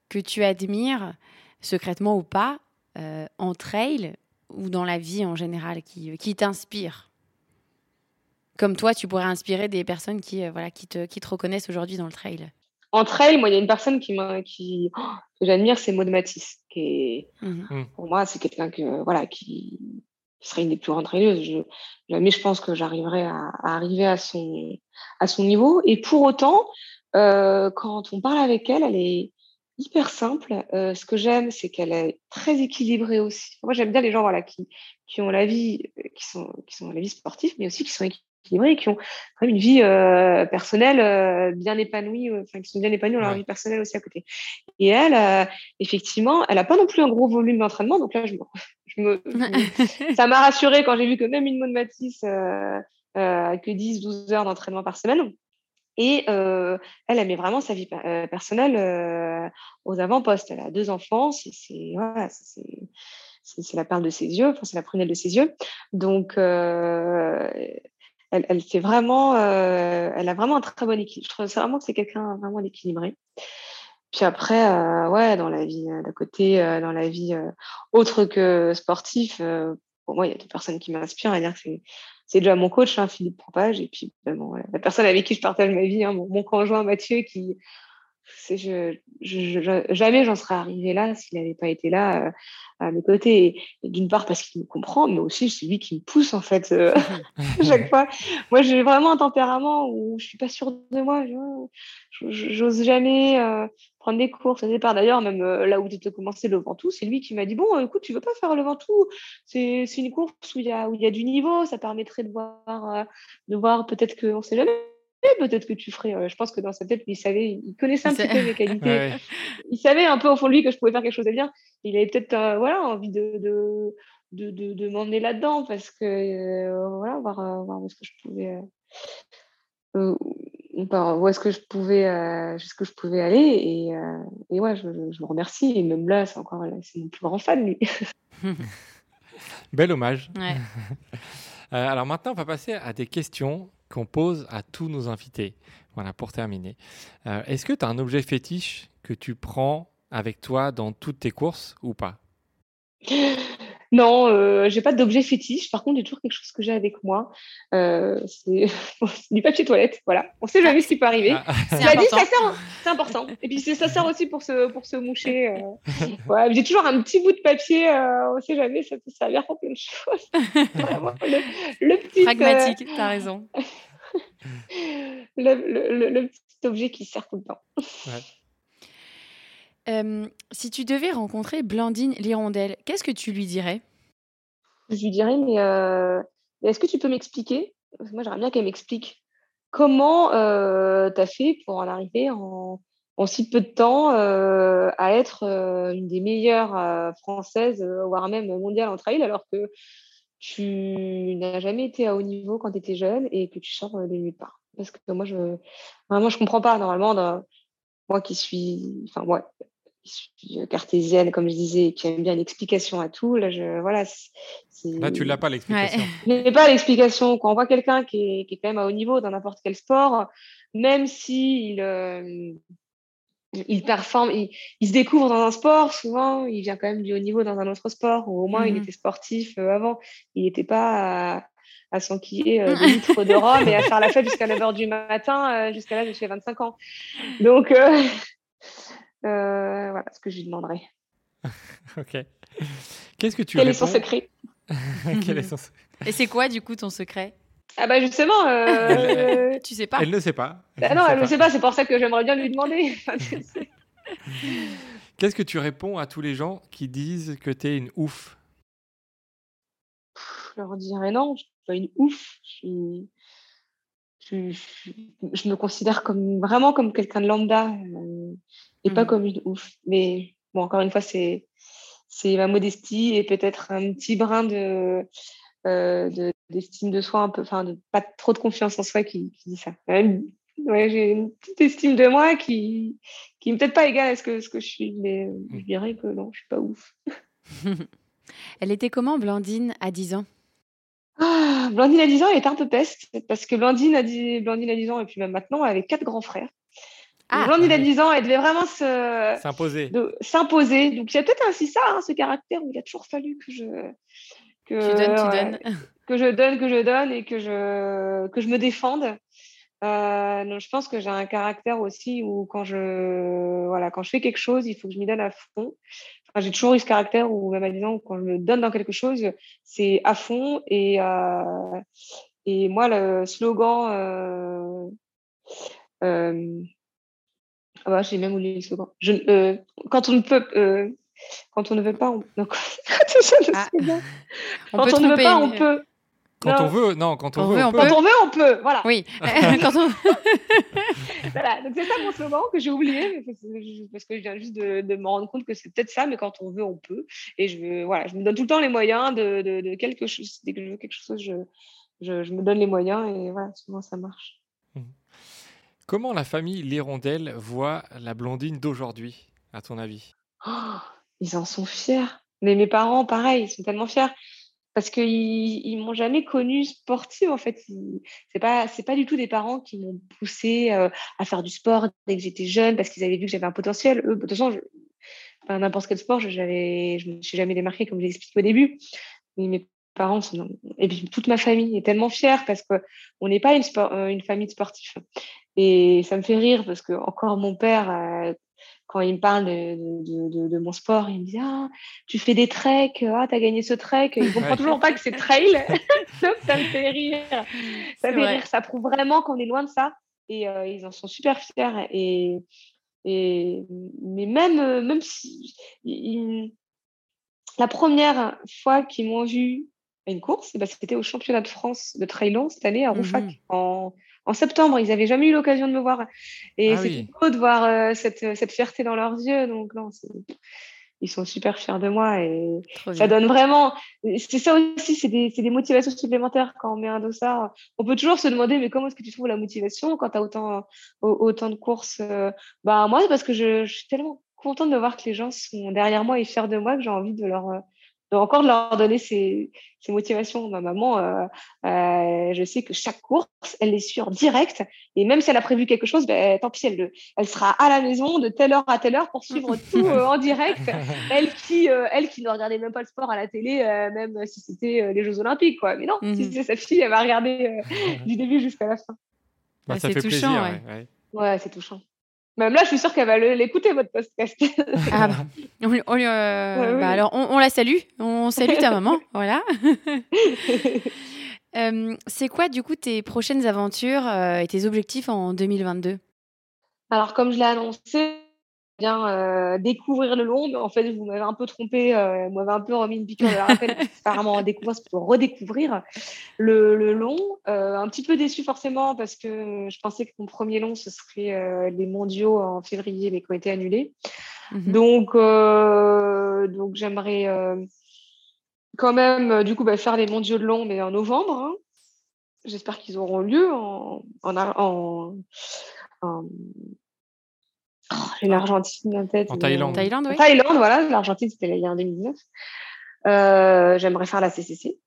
Speaker 2: que tu admires, secrètement ou pas, euh, en trail ou dans la vie en général, qui, qui t'inspire? Comme toi, tu pourrais inspirer des personnes qui, euh, voilà, qui, te, qui te reconnaissent aujourd'hui dans le trail.
Speaker 4: En trail, moi, il y a une personne qui, qui, oh, que j'admire, c'est Maud Matisse, qui est,
Speaker 2: Mhm.
Speaker 4: pour moi, c'est quelqu'un que, voilà, qui, qui serait une des plus grandes traileuses. Je, jamais je pense que j'arriverai à, à arriver à son, à son niveau. Et pour autant, euh, quand on parle avec elle, elle est hyper simple. Euh, ce que j'aime, c'est qu'elle est très équilibrée aussi. Moi, j'aime bien les gens, voilà, qui, qui ont la vie, qui sont, qui sont la vie sportive, mais aussi qui sont équilibrés, qui ont quand même une vie euh, personnelle euh, bien épanouie, euh, enfin, qui sont bien épanouis dans leur
Speaker 3: Ouais.
Speaker 4: vie personnelle aussi à côté. Et elle, euh, effectivement, elle a pas non plus un gros volume d'entraînement, donc là, je me, je me, je me- ça m'a rassurée quand j'ai vu que même une Maud Matisse que 10-12 heures d'entraînement par semaine. Et euh, elle, elle met vraiment sa vie per- personnelle euh, aux avant-postes. Elle a deux enfants, c'est voilà, la perle de ses yeux, enfin, c'est la prunelle de ses yeux. Donc, euh, elle, fait vraiment, euh, elle a vraiment un très bon équilibre. Je trouve vraiment que c'est quelqu'un vraiment d'équilibré. Puis après, euh, ouais, dans la vie euh, d'à côté, dans la vie autre que sportif, pour moi, il y a deux personnes qui m'inspirent. Dire c'est, déjà mon coach, hein, Philippe Propage, et puis ben, la personne avec qui je partage ma vie, hein, mon, conjoint Mathieu, qui, je, je, je- jamais j'en serais arrivée là s'il n'avait pas été là euh, à mes côtés. Et, et d'une part parce qu'il me comprend, mais aussi c'est lui qui me pousse en fait euh, à chaque fois. Moi, j'ai vraiment un tempérament où je suis pas sûre de moi. J'ose jamais euh, prendre des courses au départ. D'ailleurs, même euh, là où tu as commencé le Ventoux, c'est lui qui m'a dit bon, écoute, tu veux pas faire le Ventoux? C'est une course où il y a où il y a du niveau. Ça permettrait de voir de voir peut-être que on sait jamais. Peut-être que tu ferais. euh, je pense que dans sa tête, il savait, il connaissait un petit peu mes qualités
Speaker 3: Ouais,
Speaker 4: il savait un peu au fond de lui que je pouvais faire quelque chose de bien. Il avait peut-être euh, voilà, envie de, de, de, de, de m'emmener là-dedans parce que euh, voilà, voir, voir où est-ce que je pouvais. euh, euh, voir où est-ce que je pouvais euh, jusqu'où je pouvais aller et, euh, et ouais je, je le remercie et même là c'est encore c'est mon plus grand fan lui
Speaker 3: Bel hommage.
Speaker 2: Ouais.
Speaker 3: Euh, alors maintenant, on va passer à des questions qu'on pose à tous nos invités. Voilà, pour terminer. Euh, Est-ce que tu as un objet fétiche que tu prends avec toi dans toutes tes courses ou pas?
Speaker 4: non euh, j'ai pas d'objet fétiche par contre j'ai toujours quelque chose que j'ai avec moi euh, c'est c'est du papier toilette voilà on sait jamais ce qui peut arriver
Speaker 3: Ah,
Speaker 2: C'est
Speaker 4: dit,
Speaker 2: important.
Speaker 4: ça sert, c'est important. Et puis c'est- ça sert aussi pour se, pour se moucher. euh. Ouais, j'ai toujours un petit bout de papier, euh, on sait jamais, ça peut servir pour plein de choses. Vraiment, le, le petit, euh,
Speaker 2: Pragmatique, t'as raison.
Speaker 4: le, le- le- le petit objet qui sert tout le temps.
Speaker 2: Si tu devais rencontrer Blandine Lirondelle, qu'est-ce que tu lui dirais?
Speaker 4: Je lui dirais, mais, est-ce que tu peux m'expliquer? Moi, j'aimerais bien qu'elle m'explique comment tu as fait pour en arriver en, si peu de temps à être une des meilleures françaises, voire même mondiales en trail, alors que tu n'as jamais été à haut niveau quand tu étais jeune et que tu sors de nulle part? Parce que moi, je vraiment, je comprends pas. Normalement, moi qui suis, enfin, ouais, suis cartésienne, comme je disais, qui aime bien l'explication à tout. Là, je, voilà,
Speaker 3: Là, tu l'as pas l'explication.
Speaker 4: Je n'ai pas l'explication. Quand on voit quelqu'un qui est, qui est, quand même à haut niveau dans n'importe quel sport, même si il, il performe, il, se découvre dans un sport, souvent, il vient quand même du haut niveau dans un autre sport, ou au moins il mmh était sportif euh, avant. Il n'était pas à, à s'enquiller euh, des litres de rhum et à faire la fête jusqu'à 9h du matin, euh, jusqu'à là, j'ai 25 ans. Donc, voilà ce que je lui demanderais.
Speaker 3: ok. Qu'est-ce que tu
Speaker 4: Quel est son secret
Speaker 3: Quel est son secret
Speaker 2: Et c'est quoi, du coup, ton secret?
Speaker 4: Ah bah justement, euh...
Speaker 2: tu sais pas.
Speaker 3: Elle ne sait pas.
Speaker 4: Ah non, elle ne sait pas. C'est pour ça que j'aimerais bien lui demander.
Speaker 3: Qu'est-ce que tu réponds à tous les gens qui disent que tu es une ouf?
Speaker 4: Je leur dirais non, je suis pas une ouf. Je, je, me considère comme vraiment comme quelqu'un de lambda euh, et pas mmh. comme une ouf. Mais bon, encore une fois, c'est c'est ma modestie et peut-être un petit brin de euh, d'estime de, soi un peu, enfin, de pas trop de confiance en soi qui, dit ça. Ouais, j'ai une petite estime de moi qui, qui n'est peut-être pas égale à ce que, ce que je suis, mais je dirais que non, je suis pas ouf.
Speaker 2: Elle était comment, Blandine, à 10 ans?
Speaker 4: Ah, Blandine à 10 ans, elle était un peu peste, parce que Blandine a, dit, Blandine à 10 ans, et puis même maintenant, elle avait quatre grands frères. Ah, Blandine à 10 ans, elle devait vraiment
Speaker 3: s'imposer.
Speaker 4: S'imposer. Donc il y a peut-être ainsi ça, hein, ce caractère où il a toujours fallu que je,
Speaker 2: que, tu donnes, tu donnes.
Speaker 4: que je donne, que je donne et que je, que je me défende. Euh, donc je pense que j'ai un caractère aussi où quand je, voilà, quand je fais quelque chose, il faut que je m'y donne à fond. Enfin, j'ai toujours eu ce caractère où même à 10 ans, quand je me donne dans quelque chose, c'est à fond. Et, euh, et moi, le slogan, euh, euh, ah bah, j'ai même oublié le slogan. Je, euh, quand on ne peut, euh, quand on ne veut pas, on. Ah. Quand on ne veut pas, on peut.
Speaker 3: Quand on veut, non, quand on, veut, on, peut.
Speaker 4: Quand on veut, on peut, voilà.
Speaker 2: Oui.
Speaker 4: quand on... voilà, donc c'est ça mon slogan que j'ai oublié, parce que je viens juste de, me rendre compte que c'est peut-être ça, mais quand on veut, on peut. Et je, veux, voilà, je me donne tout le temps les moyens de, de, quelque chose. Dès que je veux quelque chose, je, je, je, me donne les moyens et voilà, souvent ça marche.
Speaker 3: Comment la famille L'Hirondelle voit la blondine d'aujourd'hui, à ton avis?
Speaker 4: Oh ils en sont fiers. Mais mes parents, pareil, ils sont tellement fiers parce qu'ils ils, m'ont jamais connue sportive en fait. C'est pas pas du tout des parents qui m'ont poussé euh, à faire du sport dès que j'étais jeune parce qu'ils avaient vu que j'avais un potentiel. Eux, de toute façon, n'importe quel sport, je je me suis jamais démarquée comme je l'expliqué au début. Parents sont, et puis toute ma famille est tellement fière parce que on n'est pas une, sport, euh, une famille de sportifs. Et ça me fait rire parce que encore mon père, euh, quand il me parle de, de, mon sport, il me dit Ah, tu fais des treks, ah, tu as gagné ce trek. Il ne comprend toujours pas que c'est trail. Donc, ça me fait rire. Ça fait rire. Ça prouve vraiment qu'on est loin de ça. Et euh, ils en sont super fiers. Et, et, mais même, même si. la première fois qu'ils m'ont vu une course, bah, c'était au championnat de France de trail long cette année à Roufac, mmh en, en septembre. Ils n'avaient jamais eu l'occasion de me voir. Et ah c'est beau de voir euh, cette, cette, fierté dans leurs yeux. Donc, non, ils sont super fiers de moi. Et ça donne vraiment. C'est ça aussi, c'est des, des, motivations supplémentaires quand on met un dossard. On peut toujours se demander, mais comment est-ce que tu trouves la motivation quand tu as autant, autant de courses euh? Bah, moi, c'est parce que je, je suis tellement contente de voir que les gens sont derrière moi et fiers de moi que j'ai envie de leur encore de leur donner ces, motivations. Ma maman, euh, euh, je sais que chaque course, elle les suit en direct. Et même si elle a prévu quelque chose, ben, tant pis, elle, elle sera à la maison de telle heure à telle heure pour suivre tout euh, en direct. Elle qui, elle qui ne regardait même pas le sport à la télé, même si c'était les Jeux Olympiques. Quoi. Mais non, si mhm. c'est sa fille, elle va regarder du début jusqu'à la fin.
Speaker 3: Bah, ça fait touchant, plaisir.
Speaker 4: Ouais, ouais c'est touchant. Même là, je suis sûre qu'elle va l'écouter, votre podcast.
Speaker 2: ah bah, on, euh, bah, alors, on, la salue. On salue ta maman. voilà. Euh, c'est quoi, du coup, tes prochaines aventures euh, et tes objectifs en 2022
Speaker 4: Alors, comme je l'ai annoncé, bien euh, découvrir le long. En fait, vous m'avez un peu trompé, euh, vous m'avez un peu remis une piqûre de rappel. apparemment, découvrir, c'est pour redécouvrir le, le long. Euh, un petit peu déçu forcément parce que je pensais que mon premier long, ce serait les mondiaux en février, mais qui ont été annulés. Mhm. Donc, donc j'aimerais quand même, du coup, bah, faire les mondiaux de long, mais en novembre. Hein. J'espère qu'ils auront lieu en, en, en Oh, j'ai l'Argentine en tête.
Speaker 3: En Thaïlande.
Speaker 2: Thaïlande, oui.
Speaker 4: Thaïlande, voilà. L'Argentine, c'était il y a en 2019. Euh, j'aimerais faire la CCC,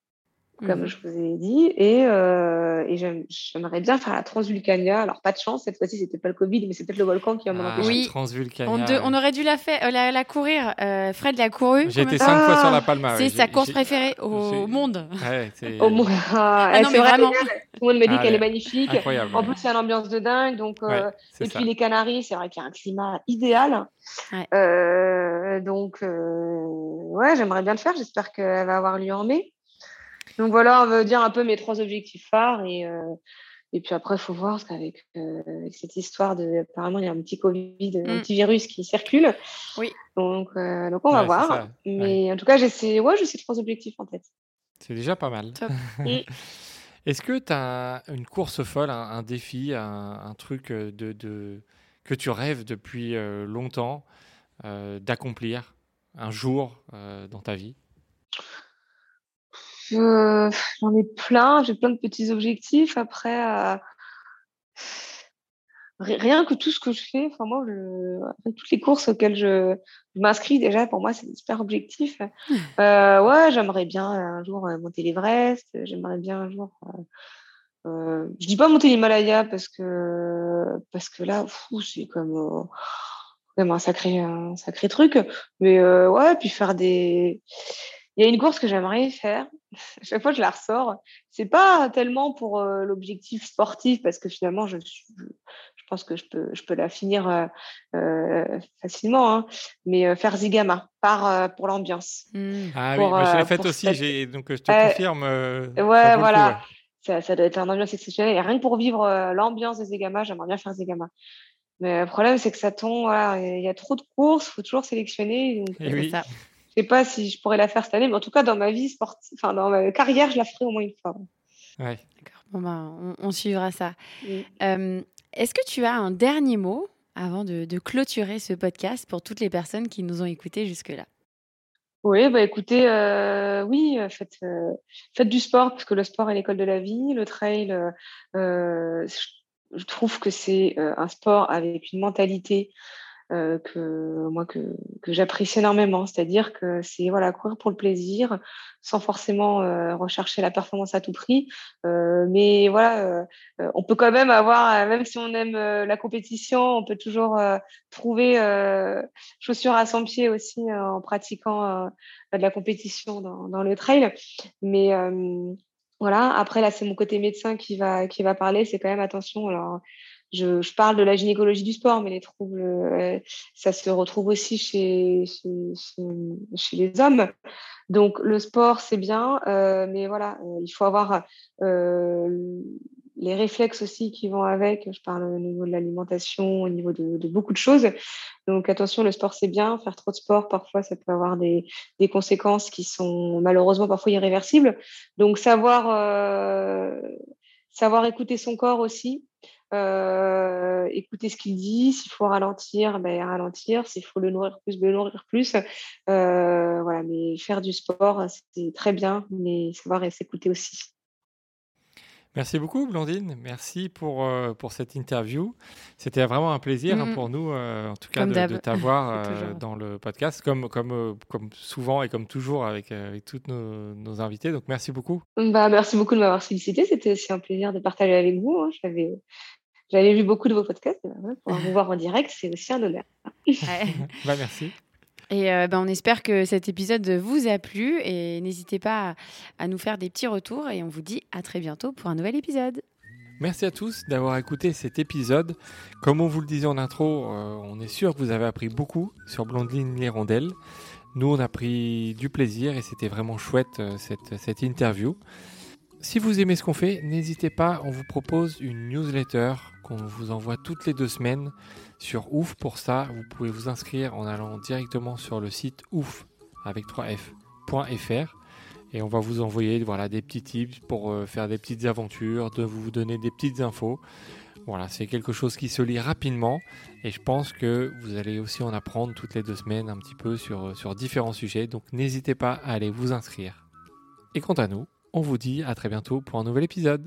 Speaker 4: comme
Speaker 2: Mhm.
Speaker 4: je vous ai dit. Et, euh, et j'aime- j'aimerais bien faire la Transvulcania. Alors, pas de chance, cette fois-ci, c'était pas le Covid, mais c'est peut-être le volcan qui m'en
Speaker 3: Ah,
Speaker 4: empêcher.
Speaker 2: Oui.
Speaker 3: Transvulcania.
Speaker 2: On, de- on aurait dû la, faire, euh, la, la courir. Euh, Fred l'a couru.
Speaker 3: J'ai été cinq
Speaker 2: temps
Speaker 3: fois sur la
Speaker 4: Ah,
Speaker 3: Palma.
Speaker 2: C'est sa course préférée au monde.
Speaker 3: Ouais, c'est
Speaker 4: Au moins, ah,
Speaker 2: Ah non, mais vraiment.
Speaker 4: génial. Tout le monde me dit
Speaker 3: Ah,
Speaker 4: qu'elle est magnifique.
Speaker 3: incroyable.
Speaker 4: En plus, il y a l'ambiance de dingue. Donc, euh,
Speaker 3: Ouais,
Speaker 4: et
Speaker 3: ça.
Speaker 4: puis les Canaries, c'est vrai qu'il y a un climat idéal.
Speaker 2: Ouais.
Speaker 4: Euh, donc, euh, ouais, j'aimerais bien le faire. J'espère qu'elle va avoir lieu en mai. Donc voilà, on veut dire un peu mes trois objectifs phares. Et, euh, et puis après, il faut voir, parce qu'avec euh, avec cette histoire de. Apparemment, il y a un petit Covid, un
Speaker 2: Mm.
Speaker 4: petit virus qui circule.
Speaker 2: Oui.
Speaker 4: Donc, euh, donc on va
Speaker 3: Ouais,
Speaker 4: voir.
Speaker 3: ça,
Speaker 4: Mais en tout cas, j'ai ces, ouais, j'ai ces trois objectifs en tête.
Speaker 3: C'est déjà pas mal.
Speaker 2: Top.
Speaker 3: Est-ce que tu as une course folle, un, un défi, un, un truc euh, de, de- que tu rêves depuis longtemps euh, d'accomplir un jour euh, dans ta vie?
Speaker 4: Je- J'en ai plein, j'ai plein de petits objectifs. Après, euh, ri- rien que tout ce que je fais, enfin moi, je- toutes les courses auxquelles je, je m'inscris déjà, pour moi, c'est des super objectifs. Euh, ouais, j'aimerais bien un jour euh, monter l'Everest. J'aimerais bien un jour. euh, je dis pas monter l'Himalaya parce que parce que là, c'est comme un sacré un sacré truc. Mais ouais, puis faire des. Il y a une course que j'aimerais faire. Chaque fois, je la ressors. C'est pas tellement pour euh, l'objectif sportif parce que finalement, je, suis- je pense que je peux, je peux la finir euh, euh, facilement. hein. Mais euh, faire Zigama, par euh, pour l'ambiance.
Speaker 2: Mm.
Speaker 3: Ah
Speaker 4: Pour,
Speaker 3: oui, bah, je
Speaker 4: euh,
Speaker 3: l'ai faite aussi,
Speaker 4: cette-
Speaker 3: donc je te
Speaker 4: Euh,
Speaker 3: confirme. euh,
Speaker 4: ouais,
Speaker 3: coup,
Speaker 4: voilà.
Speaker 3: ouais.
Speaker 4: Ça, ça doit être un ambiance exceptionnelle. Et rien que pour vivre euh, l'ambiance de Zegama, j'aimerais bien faire Zegama. Mais le problème, c'est que ça tombe, voilà, il y a trop de courses, il faut toujours sélectionner. Donc,
Speaker 3: Eh oui.
Speaker 2: ça.
Speaker 4: Je sais pas si je pourrais la faire cette année, mais en tout cas, dans ma vie sportive, enfin, dans ma carrière, je la ferai au moins une fois.
Speaker 3: Ouais.
Speaker 2: Bon, ben, on, on suivra ça.
Speaker 4: Mm.
Speaker 2: Euh, Est-ce que tu as un dernier mot avant de, de clôturer ce podcast pour toutes les personnes qui nous ont écoutés jusque-là?
Speaker 4: Oui, bah écoutez, euh, oui, euh, faites, euh, faites du sport, parce que le sport est l'école de la vie. Le trail, je, trouve que c'est euh, un sport avec une mentalité euh, que moi que, que j'apprécie énormément. C'est-à-dire que c'est voilà courir pour le plaisir, sans forcément euh, rechercher la performance à tout prix. Euh, mais voilà, on peut quand même avoir, même si on aime la compétition, on peut toujours trouver chaussures à son pied aussi en pratiquant de la compétition dans, dans le trail. Mais voilà, après là, c'est mon côté médecin qui va, qui va parler. C'est quand même attention. Alors, je, parle de la gynécologie du sport, mais les troubles, euh, ça se retrouve aussi chez, les hommes. Donc, le sport, c'est bien, euh, mais voilà, euh, il faut avoir les réflexes aussi qui vont avec. Je parle au niveau de l'alimentation, au niveau de, beaucoup de choses. Donc, attention, le sport, c'est bien. Faire trop de sport, parfois, ça peut avoir des, conséquences qui sont malheureusement parfois irréversibles. Donc, savoir, savoir écouter son corps aussi. Euh, écouter ce qu'il dit, s'il faut ralentir, ben, ralentir, s'il faut le nourrir plus, le nourrir plus. Euh, voilà, mais faire du sport, c'est très bien, mais savoir s'écouter aussi.
Speaker 3: Merci beaucoup, Blandine. Merci pour, euh, pour cette interview. C'était vraiment un plaisir hein,
Speaker 2: Mhm.
Speaker 3: pour nous, euh, en tout cas,
Speaker 2: Comme
Speaker 3: de, t'avoir euh, dans le podcast, comme, comme, euh, comme souvent et comme toujours avec, avec toutes nos, nos invités. Donc, merci beaucoup.
Speaker 4: Bah, merci beaucoup de m'avoir sollicité. C'était aussi un plaisir de partager avec vous. hein. J'avais, j'avais vu beaucoup de vos podcasts. et ben, voilà, pouvoir vous voir en direct, c'est aussi un honneur.
Speaker 2: Ouais.
Speaker 3: Bah, merci.
Speaker 2: Et euh, ben, on espère que cet épisode vous a plu et n'hésitez pas à, à nous faire des petits retours et on vous dit à très bientôt pour un nouvel épisode.
Speaker 3: Merci à tous d'avoir écouté cet épisode. Comme on vous le disait en intro, euh, on est sûr que vous avez appris beaucoup sur Blondine l'Hirondelle. Nous, on a pris du plaisir et c'était vraiment chouette euh, cette, cette interview. Si vous aimez ce qu'on fait, n'hésitez pas, on vous propose une newsletter qu'on vous envoie toutes les deux semaines sur Ouf. Pour ça, vous pouvez vous inscrire en allant directement sur le site ouf avec 3f.fr et on va vous envoyer voilà, des petits tips pour euh, faire des petites aventures, de vous donner des petites infos. Voilà, c'est quelque chose qui se lit rapidement et je pense que vous allez aussi en apprendre toutes les deux semaines un petit peu sur, sur différents sujets. Donc n'hésitez pas à aller vous inscrire. Et quant à nous, on vous dit à très bientôt pour un nouvel épisode.